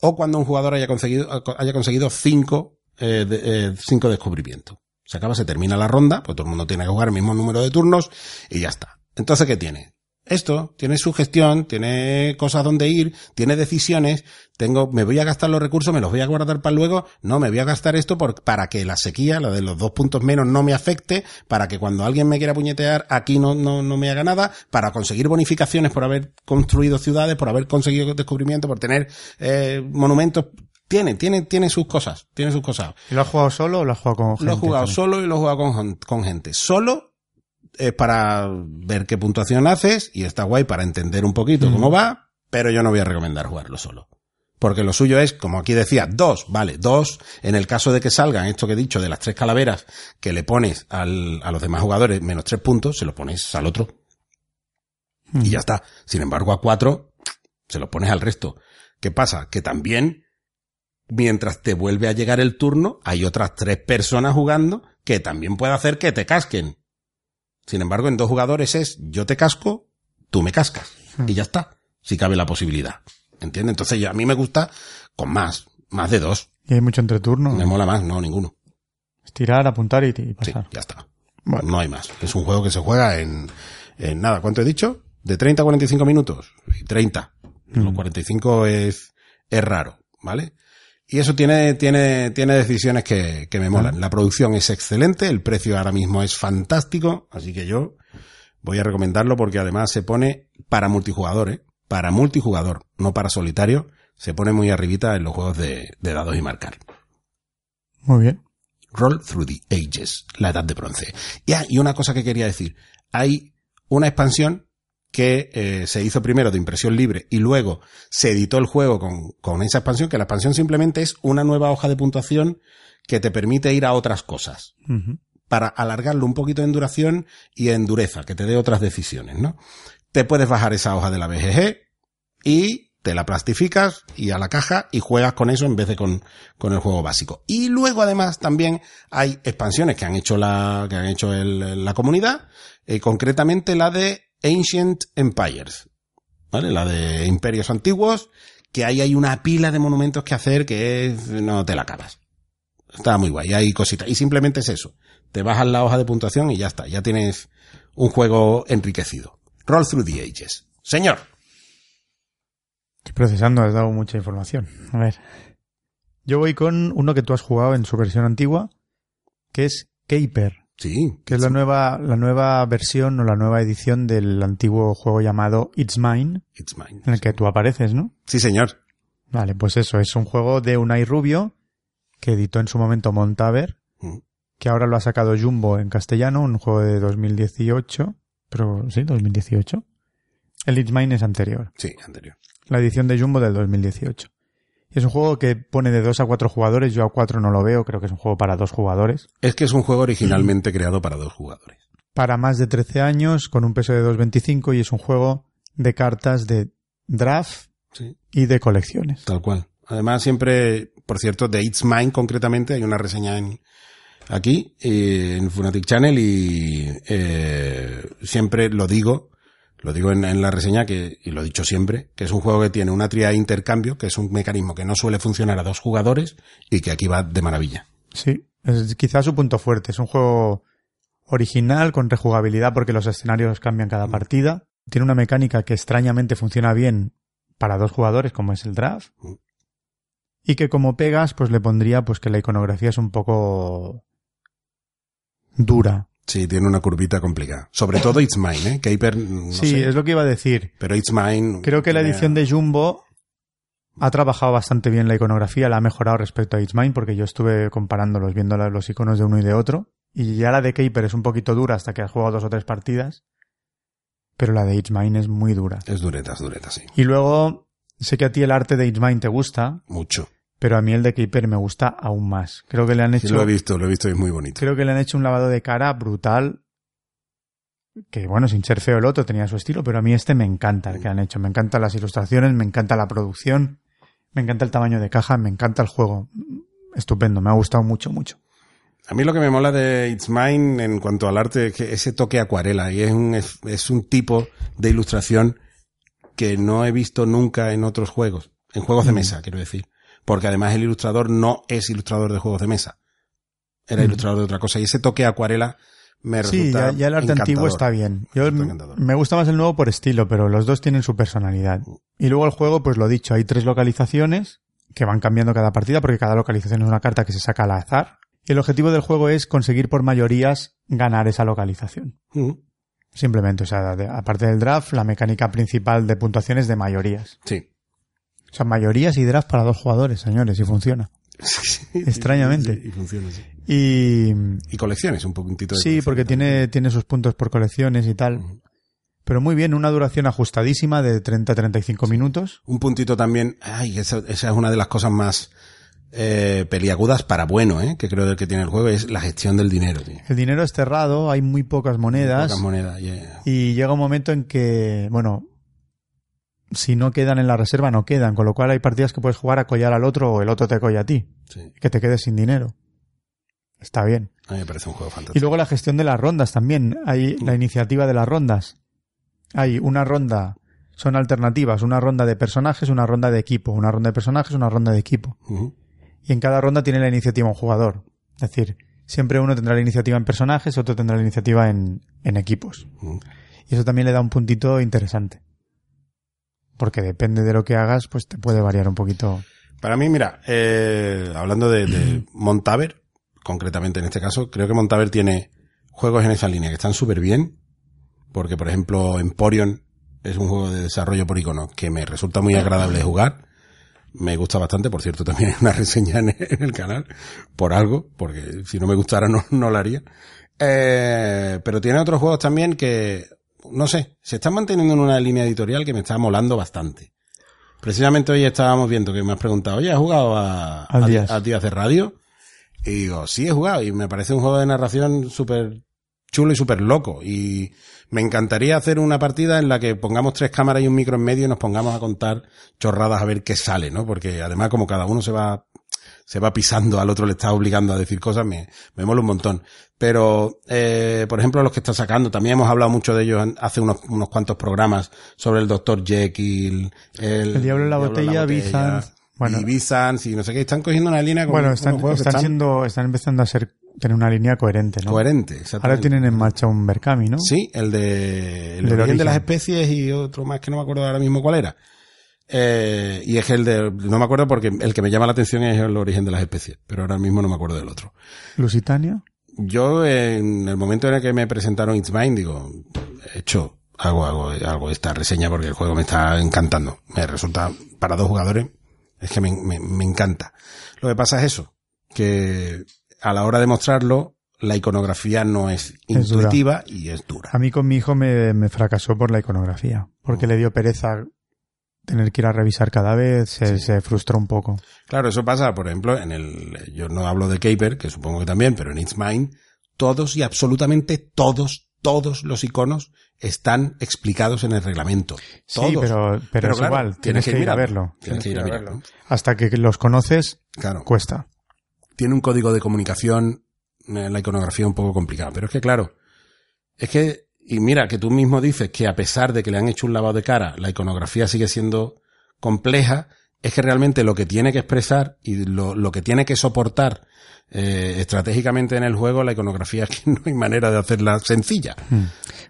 O cuando un jugador haya conseguido, haya conseguido cinco, eh, de- eh, cinco descubrimientos. Se acaba, se termina la ronda, pues todo el mundo tiene que jugar el mismo número de turnos y ya está. Entonces, ¿qué tiene? Esto tiene su gestión, tiene cosas donde ir, tiene decisiones, tengo, me voy a gastar los recursos, me los voy a guardar para luego, no, me voy a gastar esto por, para que la sequía, la de los dos puntos menos, no me afecte, para que cuando alguien me quiera puñetear, aquí no, no, no me haga nada, para conseguir bonificaciones por haber construido ciudades, por haber conseguido descubrimientos, por tener eh, monumentos. Tiene, tiene, tiene sus cosas, tiene sus cosas. ¿Y lo has jugado solo o lo has jugado con gente? Lo he jugado también? solo y lo he jugado con, con gente. Solo es para ver qué puntuación haces y está guay para entender un poquito cómo va, pero yo no voy a recomendar jugarlo solo. Porque lo suyo es, como aquí decía, dos, vale, dos, en el caso de que salgan esto que he dicho de las tres calaveras que le pones al, a los demás jugadores menos tres puntos, se lo pones al otro. Y ya está. Sin embargo, a cuatro, se lo pones al resto. ¿Qué pasa? Que también, mientras te vuelve a llegar el turno, hay otras tres personas jugando que también puede hacer que te casquen. Sin embargo, en dos jugadores es yo te casco, tú me cascas. Y ya está. Si cabe la posibilidad. ¿Entiendes? Entonces ya a mí me gusta con más. Más de dos. Y hay mucho entreturno. Me mola más, no, ninguno. Estirar, apuntar y, y Sí, pasar. ya está. Bueno. No hay más. Es un juego que se juega en, en nada, ¿cuánto he dicho? De 30 a 45 minutos. Y 30. Los 45 es, es raro, ¿vale? Y eso tiene, tiene, tiene decisiones que, que me molan. La producción es excelente, el precio ahora mismo es fantástico, así que yo voy a recomendarlo porque además se pone para multijugador, ¿eh? Para multijugador, no para solitario. Se pone muy arribita en los juegos de, de dados y marcar. Muy bien. Roll Through the Ages, la edad de bronce. Ya, y una cosa que quería decir. Hay una expansión que eh, se hizo primero de impresión libre y luego se editó el juego con, con esa expansión, que la expansión simplemente es una nueva hoja de puntuación que te permite ir a otras cosas para alargarlo un poquito en duración y en dureza, que te dé otras decisiones, ¿no? Te puedes bajar esa hoja de la BGG y te la plastificas y a la caja y juegas con eso en vez de con, con el juego básico. Y luego además también hay expansiones que han hecho la, que han hecho el- la comunidad, eh, concretamente la de Ancient Empires, ¿vale? La de imperios antiguos, que ahí hay una pila de monumentos que hacer que es- no te la acabas. Está muy guay, hay cositas. Y simplemente es eso. Te bajas la hoja de puntuación y ya está. Ya tienes un juego enriquecido. Roll through the ages. Señor. Estoy procesando, has dado mucha información. A ver. Yo voy con uno que tú has jugado en su versión antigua, que es Caper, Sí. que es la nueva, la nueva versión o la nueva edición del antiguo juego llamado It's Mine, It's mine. en el que tú apareces, ¿no? Sí, señor. Vale, pues eso, es un juego de Unai Rubio que editó en su momento Montaver, Mm. que ahora lo ha sacado Jumbo en castellano, un juego de 2018, pero sí, 2018. El It's Mine es anterior, Sí, anterior. la edición de Jumbo del 2018. Y es un juego que pone de dos a cuatro jugadores, yo a cuatro no lo veo, creo que es un juego para dos jugadores. Es que es un juego originalmente creado para dos jugadores. Para más de 13 años, con un peso de 2.25 y es un juego de cartas de draft Sí. y de colecciones. Tal cual. Además, siempre, por cierto, de It's Mine concretamente, hay una reseña en, aquí, eh, en Funatic Channel, y eh, siempre lo digo, lo digo en, en la reseña, que, y lo he dicho siempre, que es un juego que tiene una tría de intercambio, que es un mecanismo que no suele funcionar a dos jugadores, y que aquí va de maravilla. Sí, es quizás su punto fuerte. Es un juego original, con rejugabilidad, porque los escenarios cambian cada partida. Tiene una mecánica que extrañamente funciona bien para dos jugadores, como es el draft. Mm. Y que como pegas, pues le pondría pues que la iconografía es un poco dura. Sí, tiene una curvita complicada. Sobre todo It's Mine, ¿eh? Caper, no sí, sé, es lo que iba a decir. pero It's Mine... Creo que la edición de Jumbo ha trabajado bastante bien la iconografía, la ha mejorado respecto a It's Mine, porque yo estuve comparándolos, viendo los iconos de uno y de otro. Y ya la de Caper es un poquito dura hasta que has jugado dos o tres partidas. Pero la de It's Mine es muy dura. Es dureta, es dureta, sí. Y luego, sé que a ti el arte de It's Mine te gusta, Mucho. Pero a mí el de Caper me gusta aún más. Creo que le han Sí, hecho, lo he visto, lo he visto y es muy bonito. creo que le han hecho un lavado de cara brutal. Que bueno, sin ser feo el otro tenía su estilo, pero a mí este me encanta el que han hecho. Me encantan las ilustraciones, me encanta la producción, me encanta el tamaño de caja, me encanta el juego. Estupendo, me ha gustado mucho, mucho. A mí lo que me mola de It's Mine en cuanto al arte es que ese toque acuarela y es un, es, es un tipo de ilustración que no he visto nunca en otros juegos, en juegos de mesa, quiero decir. Porque además el ilustrador no es ilustrador de juegos de mesa. Era Mm. ilustrador de otra cosa. Y ese toque acuarela me Sí, resulta ya, ya el arte antiguo está bien. Yo me gusta más el nuevo por estilo, pero los dos tienen su personalidad. Y luego el juego, pues lo dicho, hay tres localizaciones que van cambiando cada partida porque cada localización es una carta que se saca al azar. Y el objetivo del juego es conseguir por mayorías ganar esa localización. Mm, Simplemente, o sea, de- aparte del draft, la mecánica principal de puntuación es de mayorías. Sí. O sea, mayorías y draft para dos jugadores, señores, y funciona. Extrañamente. Sí, y funciona, sí. Y Y colecciones, un poquitito de sí, porque también. tiene, tiene sus puntos por colecciones y tal. Pero muy bien, una duración ajustadísima de 30-35 minutos. Un puntito también, ay, esa, esa es una de las cosas más eh, peliagudas para bueno, ¿eh? que creo que tiene el juego, es la gestión del dinero. Tío. El dinero es cerrado, hay muy pocas monedas. Pocas monedas, yeah. Y llega un momento en que, bueno, si no quedan en la reserva, no quedan. Con lo cual hay partidas que puedes jugar a collar al otro o el otro te colla a ti. Sí, Que te quedes sin dinero. Está bien. a mí me parece un juego Y fantástico. luego la gestión de las rondas también. Hay la iniciativa de las rondas. Hay una ronda, son alternativas, una ronda de personajes, una ronda de equipo, una ronda de personajes, una ronda de equipo. Y en cada ronda tiene la iniciativa un jugador. Es decir, siempre uno tendrá la iniciativa en personajes, otro tendrá la iniciativa en, en equipos. Y eso también le da un puntito interesante. Porque depende de lo que hagas, pues te puede variar un poquito. Para mí, mira, eh, hablando de, de Montaver, concretamente en este caso, creo que Montaver tiene juegos en esa línea que están súper bien, porque por ejemplo Emporion es un juego de desarrollo por icono que me resulta muy agradable jugar, me gusta bastante, por cierto también hay una reseña en, el canal, por algo, porque si no me gustara no, no lo haría. Eh, pero tiene otros juegos también que, no sé, se están manteniendo en una línea editorial que me está molando bastante. Precisamente hoy estábamos viendo que me has preguntado, oye, ¿has jugado a, Al a- Díaz. a Díaz de Radio? Y digo, sí he jugado y me parece un juego de narración súper chulo y súper loco. Y me encantaría hacer una partida en la que pongamos tres cámaras y un micro en medio y nos pongamos a contar chorradas a ver qué sale, ¿no? Porque además como cada uno se va se va pisando, al otro le está obligando a decir cosas, me, me mola un montón. Pero, eh, por ejemplo, los que está sacando, también hemos hablado mucho de ellos hace unos, unos cuantos programas sobre el Dr. Jekyll, el, El Diablo en la Botella, bueno. y Byzance, y no sé qué, están cogiendo una línea con Bueno, están, que están siendo, están empezando a ser, tener una línea coherente, ¿no? coherente, Ahora tienen en marcha un Berkami, ¿no? Sí, el de el origen de las especies y otro más que no me acuerdo ahora mismo cuál era. Eh, y es el de, no me acuerdo porque el que me llama la atención es el origen de las especies, pero ahora mismo no me acuerdo del otro. Lusitania. Yo, en el momento en el que me presentaron It's Mine, digo, he hecho, hago, hago, hago esta reseña porque el juego me está encantando. Me resulta, para dos jugadores, Es que me, me- me encanta. Lo que pasa es eso, que a la hora de mostrarlo, la iconografía no es Es dura. intuitiva y es dura. A mí con mi hijo me, me fracasó por la iconografía, porque le dio pereza tener que ir a revisar cada vez, se, se frustró un poco. Claro, eso pasa, por ejemplo, en el, yo no hablo de Caper, que supongo que también, pero en It's Mine, todos y absolutamente todos, todos los iconos están explicados en el reglamento. Sí, Todos. pero, pero, es claro, igual, tienes que ir a verlo. Tienes que ir a mirarlo. Hasta que los conoces, Claro. cuesta. tiene un código de comunicación, eh, la iconografía un poco complicada. Pero es que, claro, es que, y mira, que tú mismo dices que a pesar de que le han hecho un lavado de cara, la iconografía sigue siendo compleja, es que realmente lo que tiene que expresar y lo, lo que tiene que soportar eh, estratégicamente en el juego, la iconografía es que no hay manera de hacerla sencilla.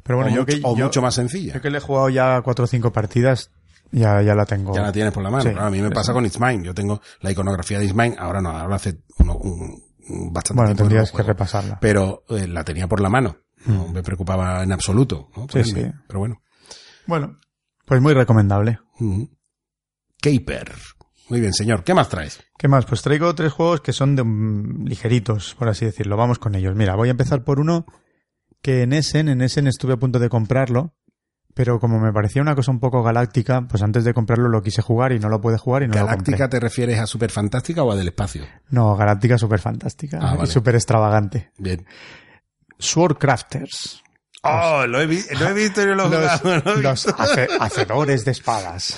Pero bueno, o yo mucho, que o yo, mucho más sencilla. yo que le he jugado ya cuatro o cinco partidas, ya, ya la tengo. Ya la tienes por la mano. Sí, Claro, a mí me pasa con It's Mine. Yo tengo la iconografía de It's Mine, ahora no, ahora hace uno- un, un bastante Bueno, tiempo tendrías no que repasarla. pero eh, la tenía por la mano. No me preocupaba en absoluto. ¿no? Sí, sí. Pero bueno. Bueno, pues muy recomendable. Caper. Muy bien, señor. ¿Qué más traes? ¿Qué más? Pues traigo tres juegos que son de ligeritos, por así decirlo. Vamos con ellos. Mira, voy a empezar por uno que en Essen, en Essen estuve a punto de comprarlo, pero como me parecía una cosa un poco galáctica, pues antes de comprarlo lo quise jugar y no lo puede jugar y no lo ¿Galáctica compré. te refieres a Super Fantástica o a del espacio? No, galáctica súper fantástica Ah, vale. súper extravagante. Bien. Sword Crafters. Oh, lo he, vi- lo he visto y no lo Los, lo los hace- hacedores de espadas.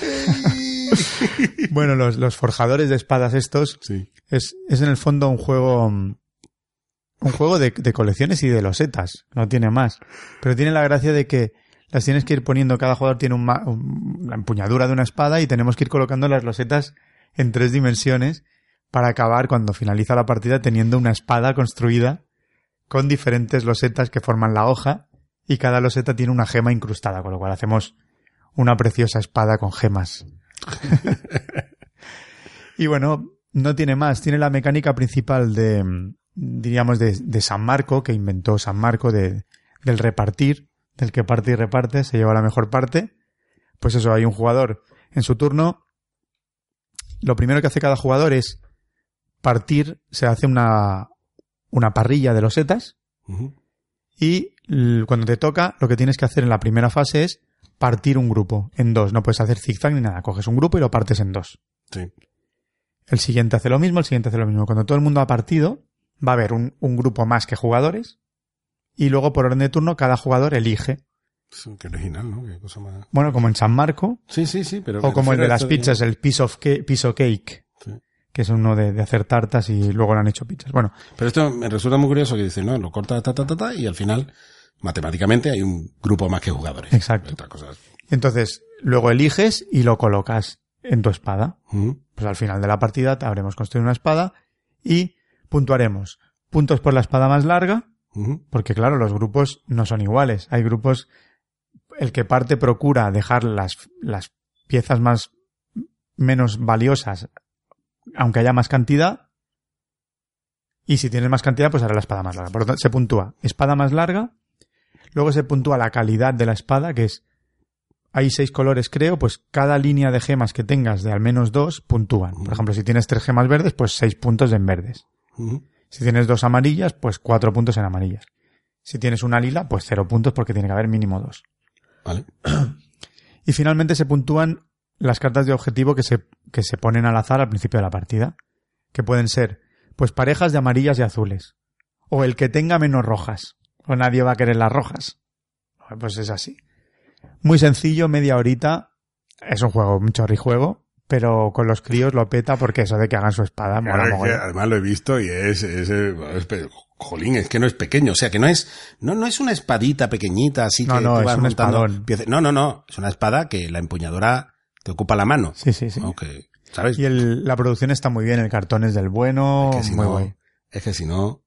bueno, los, los forjadores de espadas estos Sí. es, es en el fondo un juego un juego de, de colecciones y de losetas, no tiene más. Pero tiene la gracia de que las tienes que ir poniendo, cada jugador tiene un ma- un- la empuñadura de una espada y tenemos que ir colocando las losetas en tres dimensiones para acabar cuando finaliza la partida teniendo una espada construida con diferentes losetas que forman la hoja y cada loseta tiene una gema incrustada, con lo cual hacemos una preciosa espada con gemas. y bueno, no tiene más, tiene la mecánica principal de, diríamos, de, de San Marco, que inventó San Marco de, del repartir, del que parte y reparte, se lleva la mejor parte. Pues eso, hay un jugador en su turno. Lo primero que hace cada jugador es partir, se hace una, una parrilla de losetas Ujú. y cuando te toca, lo que tienes que hacer en la primera fase es partir un grupo en dos. No puedes hacer zigzag ni nada. Coges un grupo y lo partes en dos. Sí. El siguiente hace lo mismo, el siguiente hace lo mismo. Cuando todo el mundo ha partido, va a haber un, un grupo más que jugadores. Y luego, por orden de turno, cada jugador elige. Sí, Qué original, ¿no? Qué cosa más... Bueno, como en San Marco, Sí, sí, sí, pero... o como el de las pizzas, el piece of, piece of cake. Que es uno de, de hacer tartas y luego lo han hecho pizzas. Bueno, Pero esto me resulta muy curioso que dice, no, lo corta, ta, ta, ta, ta, y al final, matemáticamente, hay un grupo más que jugadores. Exacto. Entonces, luego eliges y lo colocas en tu espada. Pues al final de la partida habremos construido una espada y puntuaremos puntos por la espada más larga, porque claro, los grupos no son iguales. Hay grupos, el que parte procura dejar las, las piezas más menos valiosas, aunque haya más cantidad, y si tienes más cantidad, pues hará la espada más larga. Por lo tanto, se puntúa espada más larga, luego se puntúa la calidad de la espada, que es, hay seis colores creo, pues cada línea de gemas que tengas de al menos dos puntúan. Por ejemplo, si tienes tres gemas verdes, pues seis puntos en verdes. Si tienes dos amarillas, pues cuatro puntos en amarillas. Si tienes una lila, pues cero puntos porque tiene que haber mínimo dos. Vale. Y finalmente se puntúan las cartas de objetivo que se, que se ponen al azar al principio de la partida. Que pueden ser, pues parejas de amarillas y azules. O el que tenga menos rojas. O nadie va a querer las rojas. Pues es así. Muy sencillo, media horita. Es un juego, un chorrijuego. Pero con los críos lo peta porque eso de que hagan su espada mola Claro, es que además lo he visto y es, es, eh, es jolín, es que no es pequeño, o sea que no es, no, no es una espadita pequeñita así No, que no, tú es vas un montando. No, no, no, es una espada que la empuñadura te ocupa la mano. Sí, sí, sí. Que, ¿Sabes? Y el- la producción está muy bien, el cartón es del bueno, Es que si muy no- guay. Es que si no,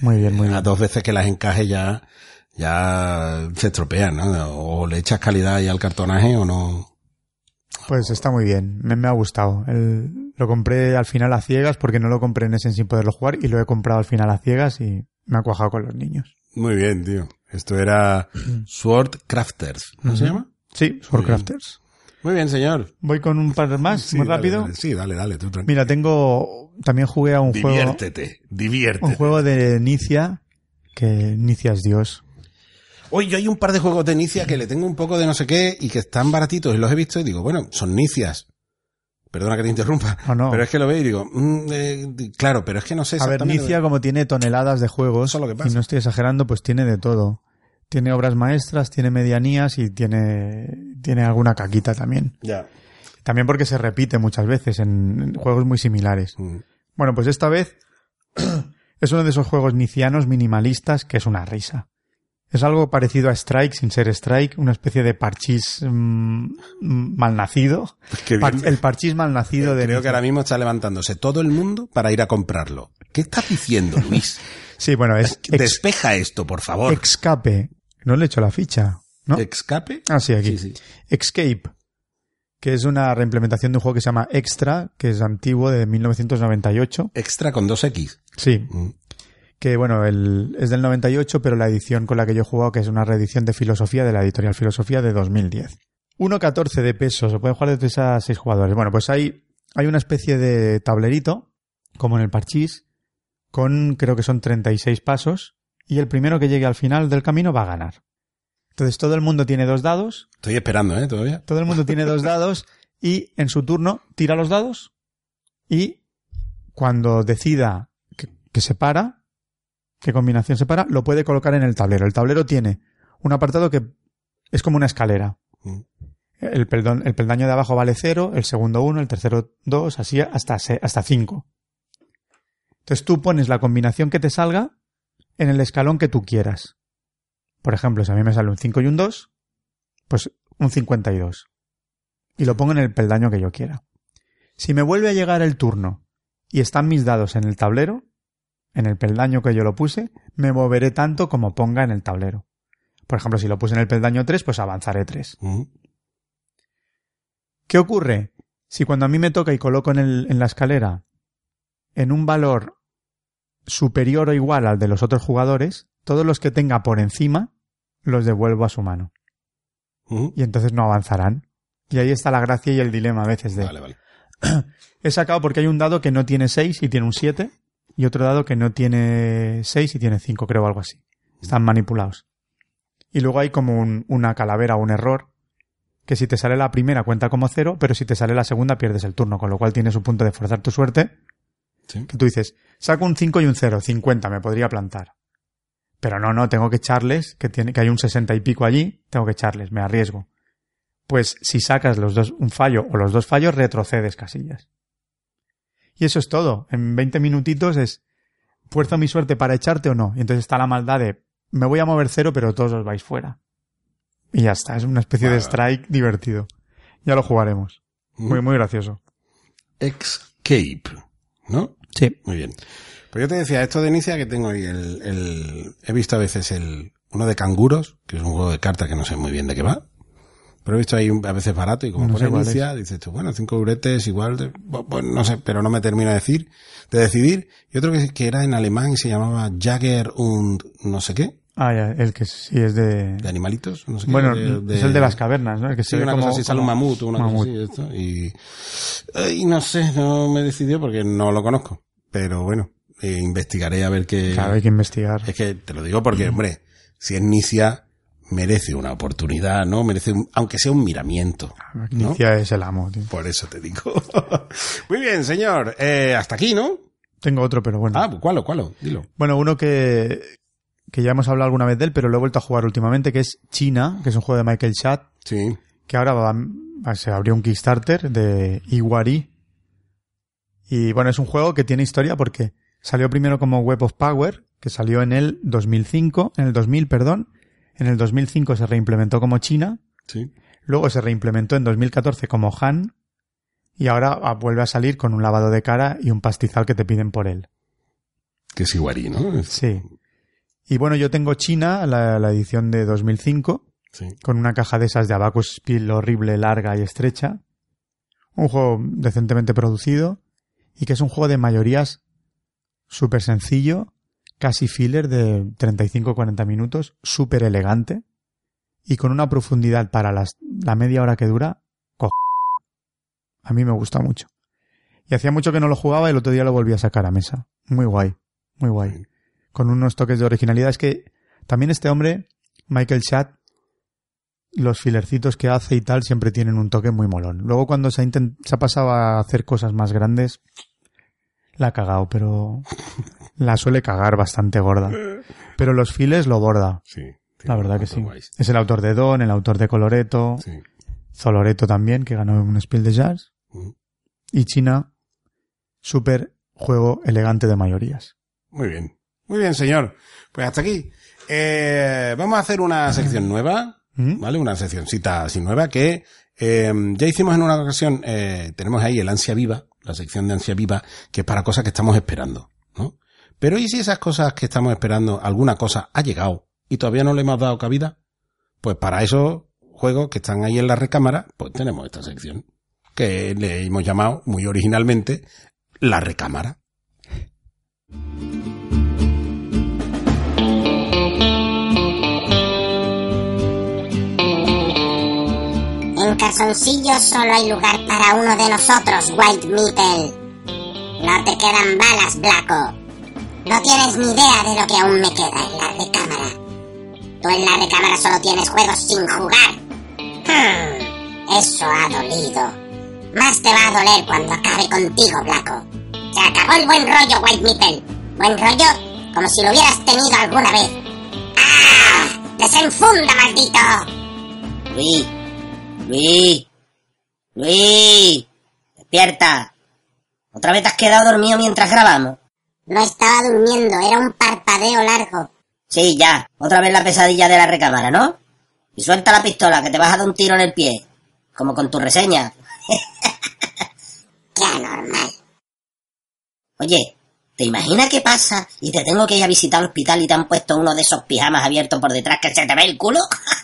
Muy bien, muy a bien. dos veces que las encajes ya, ya se estropean, ¿no? O le echas calidad ahí al cartonaje o no. Pues está muy bien, me, me ha gustado. El- lo compré al final a ciegas porque no lo compré en Essen sin poderlo jugar y lo he comprado al final a ciegas y me ha cuajado con los niños. Muy bien, tío. Esto era Sword Crafters, ¿no se llama? Sí, Sword. Crafters. Muy bien, señor. Voy con un par más, Sí, muy dale, rápido. dale. Sí, dale, dale, tú tranquilo. Mira, tengo. También jugué a un juego. Diviértete, diviértete. Un juego de Nicia. Que Nicia es Dios. Oye, yo hay un par de juegos de Nicia que le tengo un poco de no sé qué y que están baratitos y los he visto y digo, bueno, son Nicias. Perdona que te interrumpa. No, no. Pero es que lo veo y digo, mm, eh, claro, pero es que no sé A ver. Nicia, como tiene toneladas de juegos, Eso es lo que pasa. y no estoy exagerando, pues tiene de todo. Tiene obras maestras, tiene medianías y tiene, tiene alguna caquita también. Ya. También porque se repite muchas veces en, en juegos muy similares. Mm. Bueno, pues esta vez es uno de esos juegos nicianos minimalistas que es una risa. Es algo parecido a Strike sin ser Strike, una especie de parchís mm, mm, malnacido. Par- bien. el parchís malnacido de Creo que ahora mismo está levantándose todo el mundo para ir a comprarlo. ¿Qué estás diciendo, Luis? Sí, bueno, es Despeja esto, por favor. Escape. No le he hecho la ficha, ¿no? ¿Escape? Ah, sí, aquí. Sí, sí. Escape, que es una reimplementación de un juego que se llama Extra, que es antiguo de 1998. Extra con dos X. Sí, Mm. que bueno, el, es del 98, pero la edición con la que yo he jugado, que es una reedición de Filosofía, de la editorial Filosofía de 2010. 1.14 de peso, se puede jugar de 3 a 6 jugadores. Bueno, pues hay, hay una especie de tablerito, como en el parchís, con creo que son 36 pasos, y el primero que llegue al final del camino va a ganar. Entonces todo el mundo tiene dos dados, Estoy esperando, ¿eh? Todavía. todo el mundo tiene dos dados y en su turno tira los dados y cuando decida que, que se para, qué combinación se para, lo puede colocar en el tablero. El tablero tiene un apartado que es como una escalera. Mm. El, peldaño de abajo vale cero, el segundo uno, el tercero dos, así hasta, se- hasta cinco. Entonces tú pones la combinación que te salga en el escalón que tú quieras. Por ejemplo, si a mí me sale un 5 y un 2, pues un 52. Y lo pongo en el peldaño que yo quiera. Si me vuelve a llegar el turno y están mis dados en el tablero, en el peldaño que yo lo puse, me moveré tanto como ponga en el tablero. Por ejemplo, si lo puse en el peldaño 3, pues avanzaré 3. Mm. ¿Qué ocurre? Si cuando a mí me toca y coloco en, el- en la escalera en un valor superior o igual al de los otros jugadores, todos los que tenga por encima los devuelvo a su mano. Y entonces no avanzarán. Y ahí está la gracia y el dilema a veces de... Vale, vale. He sacado porque hay un dado que no tiene 6 y tiene un 7 y otro dado que no tiene 6 y tiene 5, creo, algo así. Están manipulados. Y luego hay como un- una calavera o un error que si te sale la primera cuenta como cero, pero si te sale la segunda pierdes el turno, con lo cual tienes un punto de forzar tu suerte Sí. que tú dices, saco un 5 y un 0, 50, me podría plantar. Pero no, no, tengo que echarles, que, tiene, que hay un 60 y pico allí, tengo que echarles, me arriesgo. Pues si sacas los dos, un fallo o los dos fallos, retrocedes casillas. Y eso es todo. En 20 minutitos es, fuerzo mi suerte para echarte o no. Y entonces está la maldad de, me voy a mover cero, pero todos os vais fuera. Y ya está, es una especie de strike divertido. Ya lo jugaremos. Muy, muy gracioso. Escape. ¿No? Sí. Muy bien. Pues yo te decía, esto de inicia que tengo ahí el, el- he visto a veces el, uno de canguros, que es un juego de cartas que no sé muy bien de qué va. Pero he visto ahí a veces barato y como No pone inicia, dices tú, bueno, cinco euretes igual, de- bueno, no sé, pero no me termina de decir, de decidir. Y otro que, que era en alemán y se llamaba Jagger und no sé qué, Ah, ya, el que sí es de... de animalitos, no sé qué. Bueno, de- es el de las cavernas, ¿no? El que Sí, se una como, cosa así, sale un mamut o una mamut. cosa así, esto, y, y no sé, no me decidió porque no lo conozco. Pero bueno, eh, investigaré a ver qué... Claro, hay que investigar. Es que te lo digo porque, hombre, si es Nicia, merece una oportunidad, ¿no? Merece, un- aunque sea un miramiento. ¿no? Inicia es el amo, tío. Por eso te digo. Muy bien, señor. Eh, hasta aquí, ¿no? Tengo otro, pero bueno. Ah, ¿cuál? ¿Cuál? Dilo. Bueno, uno que, que ya hemos hablado alguna vez de él, pero lo he vuelto a jugar últimamente, que es China, que es un juego de Michael Chat, Sí. que ahora va- se abrió un Kickstarter de Iwari. Y bueno, es un juego que tiene historia porque salió primero como Web of Power, que salió en el 2005, en el 2000, perdón. En el 2005 se reimplementó como China, Sí. luego se reimplementó en 2014 como Han, y ahora ah, vuelve a salir con un lavado de cara y un pastizal que te piden por él. Que es Iguarí, ¿no? Sí. Y bueno, yo tengo China, la, la edición de 2005, Sí. con una caja de esas de Abacus Spiel horrible, larga y estrecha. Un juego decentemente producido y que es un juego de mayorías súper sencillo, casi filler de 35-40 minutos, súper elegante y con una profundidad para las- la media hora que dura co- A mí me gusta mucho. Y hacía mucho que no lo jugaba y el otro día lo volví a sacar a mesa. Muy guay, muy guay. Con unos toques de originalidad. Es que también este hombre, Michael Chat, los filercitos que hace y tal siempre tienen un toque muy molón. Luego cuando se ha, intent- se ha pasado a hacer cosas más grandes, la ha cagado, pero la suele cagar bastante gorda. Pero los files lo borda. Sí. La verdad que sí. guays. Es el autor de Don, el autor de Coloreto, Sí. Zoloreto también, que ganó un Spiel de Jazz. Y China, súper juego elegante de mayorías. Muy bien. Muy bien, señor. Pues hasta aquí. Eh, vamos a hacer una sección nueva, ¿Mm? ¿vale? Una seccioncita así nueva que eh, ya hicimos en una ocasión, eh, tenemos ahí el ansia viva, la sección de ansia viva, que es para cosas que estamos esperando, ¿no? Pero ¿y si esas cosas que estamos esperando, alguna cosa ha llegado y todavía no le hemos dado cabida? Pues para esos juegos que están ahí en la recámara, pues tenemos esta sección, que le hemos llamado muy originalmente la recámara. En calzoncillos solo hay lugar para uno de nosotros, White Meeple. No te quedan balas, Blaco. No tienes ni idea de lo que aún me queda en la recámara. Tú en la recámara solo tienes juegos sin jugar. Hmm, eso ha dolido. Más te va a doler cuando acabe contigo, Blaco. Se acabó el buen rollo, White Meeple. Buen rollo como si lo hubieras tenido alguna vez. ¡Ah! ¡Desenfunda, maldito! Luis, Luis, Luis, despierta. ¿Otra vez te has quedado dormido mientras grabamos? No estaba durmiendo, era un parpadeo largo. Sí, ya. Otra vez la pesadilla de la recámara, ¿no? Y suelta la pistola, que te vas a dar un tiro en el pie. Como con tu reseña. Qué anormal. Oye, ¿te imaginas qué pasa y te tengo que ir a visitar al hospital y te han puesto uno de esos pijamas abiertos por detrás que se te ve el culo?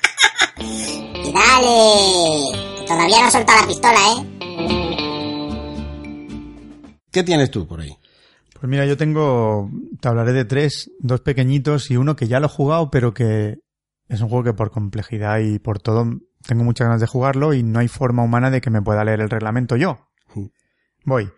Dale. Todavía no ha soltado la pistola, ¿eh? ¿Qué tienes tú por ahí? Pues mira, yo tengo, te hablaré de tres, dos pequeñitos y uno que ya lo he jugado, pero que es un juego que por complejidad y por todo tengo muchas ganas de jugarlo y no hay forma humana de que me pueda leer el reglamento yo. Voy.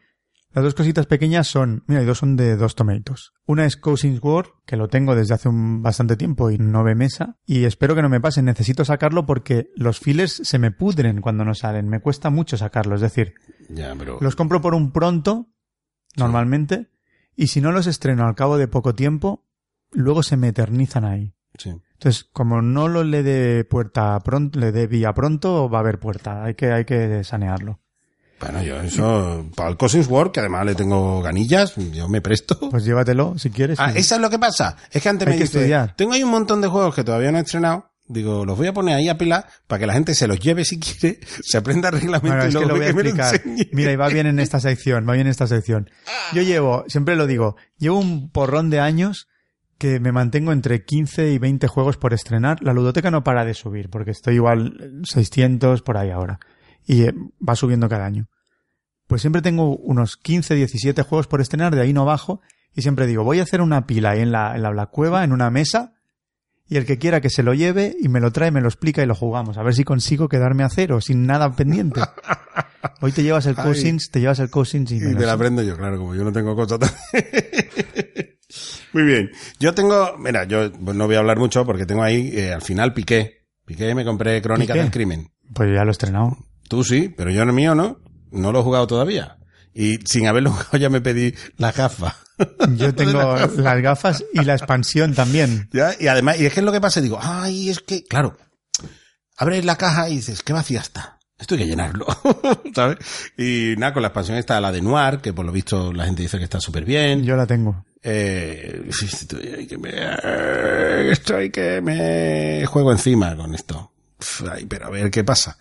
Las dos cositas pequeñas son, mira, y dos son de dos tomatoes. Una es Cousins War, que lo tengo desde hace un bastante tiempo y no ve mesa, y espero que no me pase, necesito sacarlo porque los fillers se me pudren cuando no salen, me cuesta mucho sacarlo, es decir, Ya, pero... los compro por un pronto, normalmente, y si no los estreno al cabo de poco tiempo, luego se me eternizan ahí. Sí. Entonces, como no lo le dé puerta pronto, le dé vía pronto, va a haber puerta. Hay que, hay que sanearlo. Bueno, yo eso, para el Cousins War, que además le tengo ganillas, yo me presto. Pues llévatelo si quieres. Ah, y- eso es lo que pasa. Es que antes Hay me que dice, estudiar. tengo ahí un montón de juegos que todavía no he estrenado. Digo, los voy a poner ahí a pilar para que la gente se los lleve si quiere, se aprenda el reglamento Bueno, y que luego lo voy a que me lo explicar. Mira, y va bien en esta sección, va bien en esta sección. Yo llevo, siempre lo digo, llevo un porrón de años que me mantengo entre 15 y 20 juegos por estrenar. La ludoteca no para de subir, porque estoy igual 600 por ahí ahora. Y eh, va subiendo cada año. Pues siempre tengo unos 15, 17 juegos por estrenar, de ahí no bajo. Y siempre digo, voy a hacer una pila ahí en la, en la Cueva, en una mesa, y el que quiera que se lo lleve y me lo trae, me lo explica y lo jugamos. A ver si consigo quedarme a cero, sin nada pendiente. Hoy te llevas el. Cousins, te llevas el Cousins y, Y me lo te la aprendo yo, claro, como yo no tengo también. Muy bien. Yo tengo, mira, yo no voy a hablar mucho porque tengo ahí, eh, al final piqué. Piqué, me compré Crónicas ¿Piqué? del Crimen. Pues ya lo he estrenado. Tú sí, pero yo en el mío no. No lo he jugado todavía. Y sin haberlo jugado ya me pedí las gafas. Yo tengo las gafas y la expansión también. ¿Ya? Y además, y es que es lo que pasa, digo, ay, es que, claro, abres la caja y dices, qué vacía está. Esto hay que llenarlo, ¿sabes? Y nada, con la expansión está la de Noir, que por lo visto la gente dice que está súper bien. Yo la tengo. Eh, hay que me, que me juego encima con esto. Ay, pero a ver qué pasa.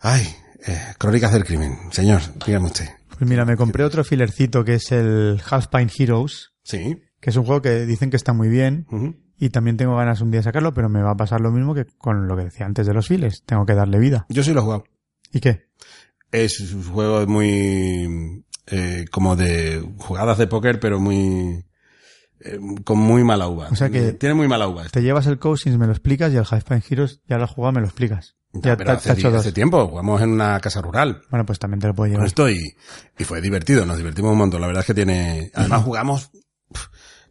Ay, eh, Crónicas del Crimen. Señor, dígame usted. Pues mira, me compré otro filercito que es el Half Pine Heroes, Sí. que es un juego que dicen que está muy bien. Y también tengo ganas un día de sacarlo, pero me va a pasar lo mismo que con lo que decía antes de los files. Tengo que darle vida. Yo sí lo he jugado. ¿Y qué? Es un juego muy, eh, como de jugadas de póker, pero muy, eh, con muy mala uva. O sea que- Tiene muy mala uva. Te llevas el Cousins, me lo explicas, y el Half Pine Heroes ya lo has jugado, me lo explicas. Ya pero hace, tiempo, jugamos en una casa rural. Bueno, pues también te lo puedo con llevar. esto y, y fue divertido, nos divertimos un montón. La verdad es que tiene, además jugamos,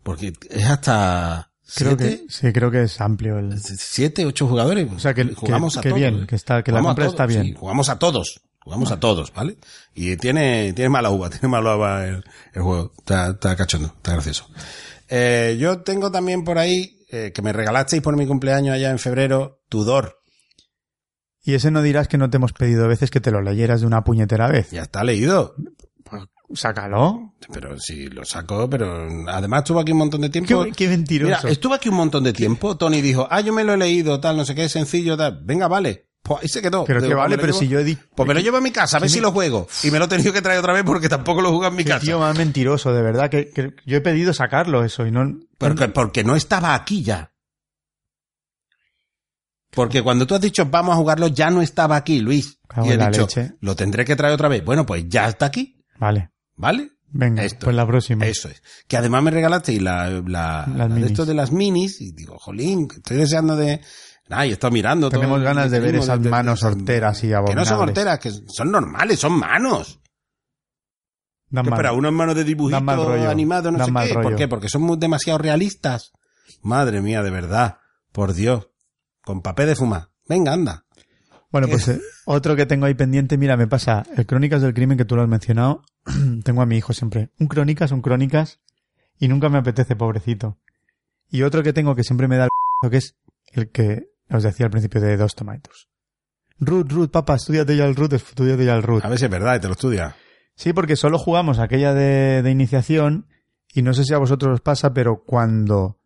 porque es hasta Creo siete, que, sí, creo que es amplio el... siete, ocho jugadores. O sea, que- jugamos que- a que todos. bien, que está- que la Jugamos compra está bien. sí, jugamos a todos. Jugamos a todos, ¿vale? Y tiene, tiene mala uva, tiene mala uva el, el juego. Está, está cachondo, está gracioso. Eh, yo tengo también por ahí, eh, que me regalasteis por mi cumpleaños allá en febrero, Tudor. Y ese no dirás que no te hemos pedido veces que te lo leyeras de una puñetera vez. Ya está leído. Sácalo. Pero sí, lo saco, pero además estuvo aquí un montón de tiempo. Qué, qué mentiroso. Mira, estuvo aquí un montón de tiempo. Tony dijo, ah, yo me lo he leído, tal, no sé qué, sencillo, tal. Venga, vale. Pues ahí se quedó. Pero Digo, que vale, pues lo pero llevo- si yo he di... Pues me lo llevo a mi casa, a ver ¿Qué si me- lo juego. Y me lo he tenido que traer otra vez porque tampoco lo juego en mi Qué casa. tío más mentiroso, de verdad, que, que yo he pedido sacarlo eso y no... Porque, porque no estaba aquí ya. Porque cuando tú has dicho vamos a jugarlo, ya no estaba aquí, Luis. Cago y he dicho, leche. lo tendré que traer otra vez. Bueno, pues ya está aquí, Vale, ¿vale? venga, Esto. pues la próxima. Eso es. Que además me regalaste y la, la, la de esto de las minis, y digo, jolín, estoy deseando de... Ah, y estado mirando Tenemos ganas de ver esas de- manos horteras y Que no abominables. son horteras, que son normales, son manos. Dan Que mal- unas manos de dibujito dan mal rollo, animado, no sé qué. ¿Por qué? Porque son muy, demasiado realistas. Madre mía, de verdad. Por Dios. Con papel de fumar. Venga, anda. Bueno, pues eh, otro que tengo ahí pendiente, mira, me pasa el Crónicas del Crimen que tú lo has mencionado. tengo a mi hijo siempre. Un Crónicas, un Crónicas y nunca me apetece, pobrecito. Y otro que tengo que siempre me da el que es el que os decía al principio de Dos Tomatoes. Root, Root, papá, estudiate ya el Root, estudiate ya el Root. A ver si es verdad y te lo estudia. Sí, porque solo jugamos aquella de, de iniciación y no sé si a vosotros os pasa, pero cuando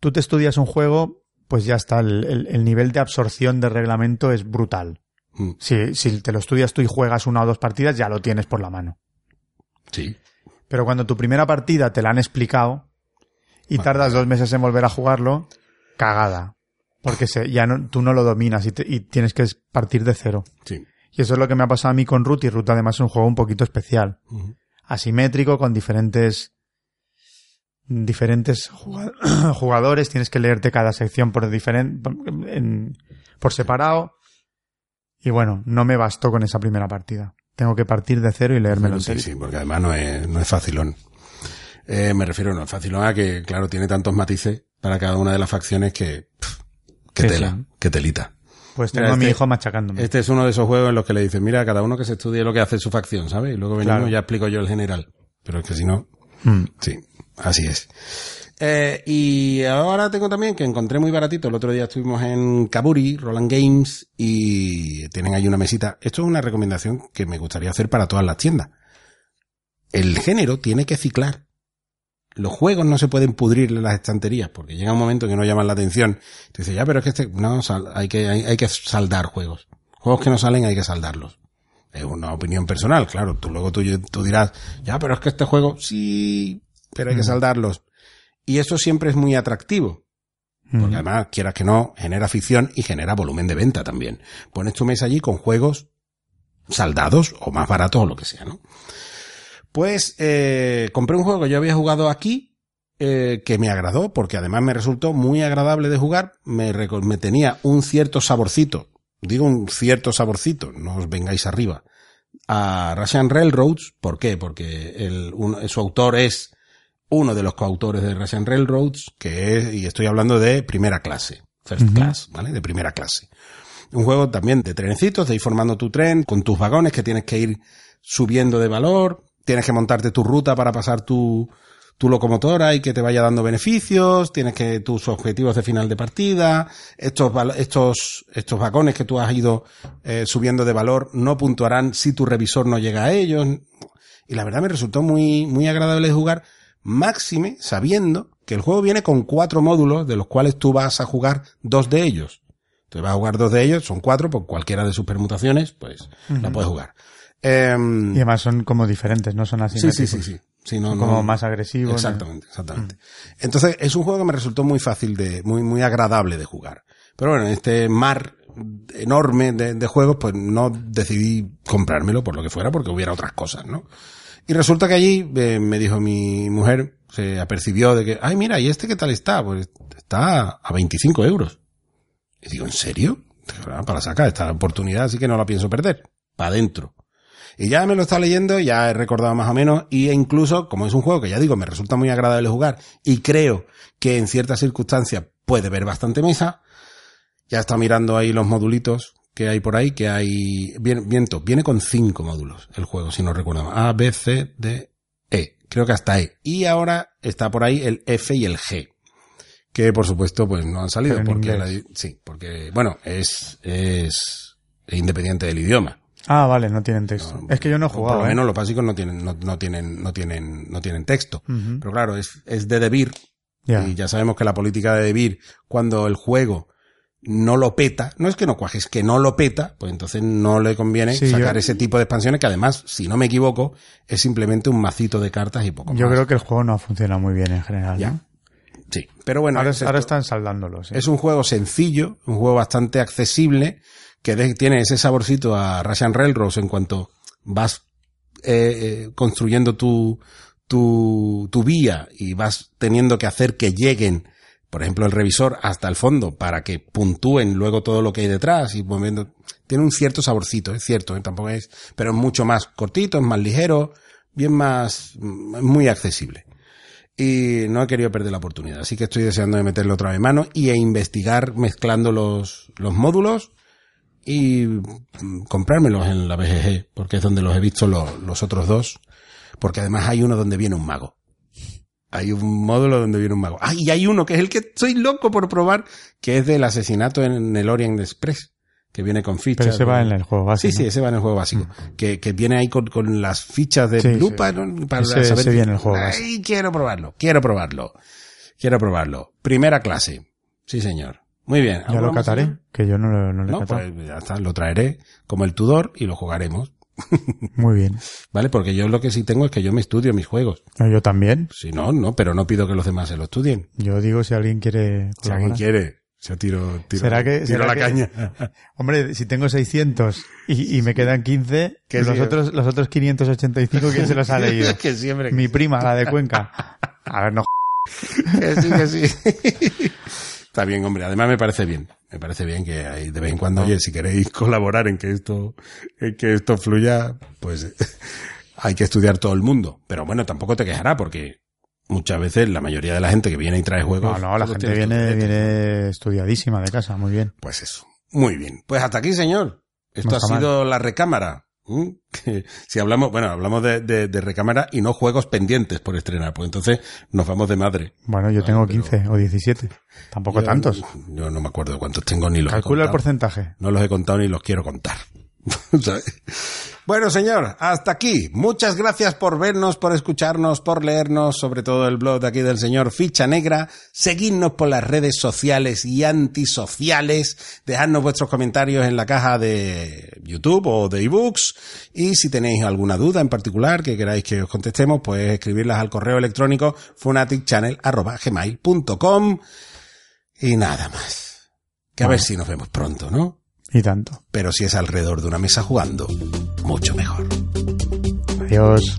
tú te estudias un juego, pues ya está, el, el- el nivel de absorción de reglamento es brutal. Mm, Si, si te lo estudias tú y juegas una o dos partidas, ya lo tienes por la mano. Sí. Pero cuando tu primera partida te la han explicado y tardas dos meses en volver a jugarlo, cagada. Porque se, ya no, tú no lo dominas y, te- y tienes que partir de cero. Sí. Y eso es lo que me ha pasado a mí con Root y Root además es un juego un poquito especial. Asimétrico con diferentes diferentes juga- jugadores tienes que leerte cada sección por diferente por separado y bueno no me bastó con esa primera partida tengo que partir de cero y leérmelo Sí, entero. sí, porque además no es, no es facilón. Eh, me refiero, no es facilón a que, claro, tiene tantos matices para cada una de las facciones que, pff, que Sí, tela, sí. que telita. pues Mira, tengo a mi este- hijo machacándome Este es uno de esos juegos en los que le dicen, mira, cada uno que se estudie lo que hace su facción, ¿sabes? Y luego venimos Claro. y ya explico yo el general. Pero es que si no, Mm. sí, así es. Eh, y ahora tengo también que encontré muy baratito. El otro día estuvimos en Kaburi, Roland Games, y tienen ahí una mesita. Esto es una recomendación que me gustaría hacer para todas las tiendas. El género tiene que ciclar. Los juegos no se pueden pudrir en las estanterías porque llega un momento que no llaman la atención. Te dice, ya, pero es que este, no, hay que, hay, hay que saldar juegos. Juegos que no salen hay que saldarlos. Es una opinión personal, claro. Tú luego tú, tú dirás, ya, pero es que este juego, sí, pero hay que saldarlos. Y eso siempre es muy atractivo. Porque además, quieras que no, genera afición y genera volumen de venta también. Pones tu mesa allí con juegos saldados o más baratos o lo que sea, ¿no? Pues eh, compré un juego que yo había jugado aquí eh, que me agradó porque además me resultó muy agradable de jugar. Me, me tenía un cierto saborcito, digo un cierto saborcito, no os vengáis arriba, a Russian Railroads. ¿Por qué? Porque el, su autor es uno de los coautores de Russian Railroads, que es, y estoy hablando de primera clase, first class, ¿vale? De primera clase. Un juego también de trenecitos, de ir formando tu tren, con tus vagones que tienes que ir subiendo de valor, tienes que montarte tu ruta para pasar tu, tu locomotora y que te vaya dando beneficios, tienes que tus objetivos de final de partida, estos, estos, estos vagones que tú has ido eh, subiendo de valor no puntuarán si tu revisor no llega a ellos. Y la verdad me resultó muy, muy agradable jugar, máxime sabiendo que el juego viene con cuatro módulos de los cuales tú vas a jugar dos de ellos. Entonces vas a jugar dos de ellos, son cuatro, por cualquiera de sus permutaciones, pues la puedes jugar. Em, y además son como diferentes no son así sí, sí, sí, sí. Sí, no, Son no- como más agresivos, ¿no? Exactamente, exactamente. Entonces, es un juego que me resultó muy fácil de, muy, muy agradable de jugar. Pero bueno, en este mar enorme de, de juegos, pues no decidí comprármelo por lo que fuera, porque hubiera otras cosas, ¿no? Y resulta que allí eh, me dijo mi mujer, se apercibió de que, ay, mira, ¿y este qué tal está? Pues está a 25 euros. Y digo, ¿en serio? Para sacar esta oportunidad, así que no la pienso perder. Para adentro. Y ya me lo está leyendo, ya he recordado más o menos, y incluso, como es un juego que ya digo, me resulta muy agradable jugar, y creo que en ciertas circunstancias puede ver bastante mesa, ya está mirando ahí los modulitos que hay por ahí, que hay, bien, viento, viene con cinco módulos el juego, si no recuerdo mal. A, B, C, D, E. Creo que hasta E. Y ahora está por ahí el F y el G. Que por supuesto, pues no han salido porque, la- sí, porque, bueno, es, es independiente del idioma. Ah, vale, no tienen texto. es que yo no he jugado. Por lo ¿eh? menos los básicos no tienen, no, no tienen, no tienen, no tienen texto. Pero claro, es, es de Debir. Ya. Y ya sabemos que la política de Debir, cuando el juego no lo peta, no es que no cuaje, es que no lo peta, pues entonces no le conviene Sí, sacar yo- ese tipo de expansiones que además, si no me equivoco, es simplemente un macito de cartas y poco Yo más. creo que el juego no ha funcionado muy bien en general. Ya. ¿no? Sí. Pero bueno, ahora, es, ahora están saldándolos. ¿eh? es un juego sencillo, un juego bastante accesible, que de- tiene ese saborcito a Russian Railroads en cuanto vas eh, eh, construyendo tu, tu, tu vía y vas teniendo que hacer que lleguen, por ejemplo, el revisor hasta el fondo para que puntúen luego todo lo que hay detrás y moviendo. Tiene un cierto saborcito, es cierto, ¿eh? tampoco es, pero es mucho más cortito, es más ligero, bien más, muy accesible y no he querido perder la oportunidad. Así que estoy deseando de meterle otra vez mano y a investigar mezclando los, los módulos y comprármelos en la BGG, porque es donde los he visto los, los otros dos, porque además hay uno donde viene un mago. Hay un módulo donde viene un mago. Ah, y hay uno que es el que estoy loco por probar, que es del asesinato en el Orient Express, que viene con fichas. Pero se va con- en el juego básico. Sí, sí, ese va en el juego básico. Que, que viene ahí con, con las fichas de Sí, lupa sí. ¿no? para Ese- saber. ese viene en el juego Ay, básico. quiero probarlo, quiero probarlo. Quiero probarlo. Primera clase. Sí, señor. Muy bien. Ya ¿Algo lo cataré, que yo no lo, no lo he No, catado. pues ya está, lo traeré como el Tudor y lo jugaremos. Muy bien. ¿Vale? Porque yo lo que sí tengo es que yo me estudio mis juegos. No, yo también. Si no, no, pero no pido que los demás se lo estudien. Yo digo si alguien quiere Si alguien quiere, yo tiro, tiro, ¿Será que- tiro será la que- caña. Hombre, si tengo 600 y, y me quedan 15, Que los, sí. otros, los otros 585, ¿quién se los ha leído? que siempre. Mi prima, la de Cuenca. A ver, no. Que sí, que sí. Está bien, hombre. Además me parece bien. Me parece bien que de vez en cuando, oye, si queréis colaborar en que esto, en que esto fluya, pues hay que estudiar todo el mundo. Pero bueno, tampoco te quejará porque muchas veces la mayoría de la gente que viene y trae juegos. No, no, la gente viene, viene estudiadísima de casa, muy bien. Pues eso. Muy bien. Pues hasta aquí, señor. Esto ha sido la recámara. Que si hablamos, bueno, hablamos de, de- de recámara y no juegos pendientes por estrenar, pues entonces nos vamos de madre. Bueno, yo tengo pero- 15 o 17. Tampoco Yo- tantos. Yo no me acuerdo cuántos tengo ni los he Calcula el contado. porcentaje. No los he contado ni los quiero contar. ¿Sabes? Bueno, señor, hasta aquí. Muchas gracias por vernos, por escucharnos, por leernos, sobre todo el blog de aquí del señor Ficha Negra. Seguidnos por las redes sociales y antisociales. Dejadnos vuestros comentarios en la caja de YouTube o de ebooks. Y si tenéis alguna duda en particular que queráis que os contestemos, pues escribirlas al correo electrónico funaticchannel.gmail.com y nada más. Que a ver si nos vemos pronto, ¿no? Y tanto. Pero si es alrededor de una mesa jugando, mucho mejor. Adiós.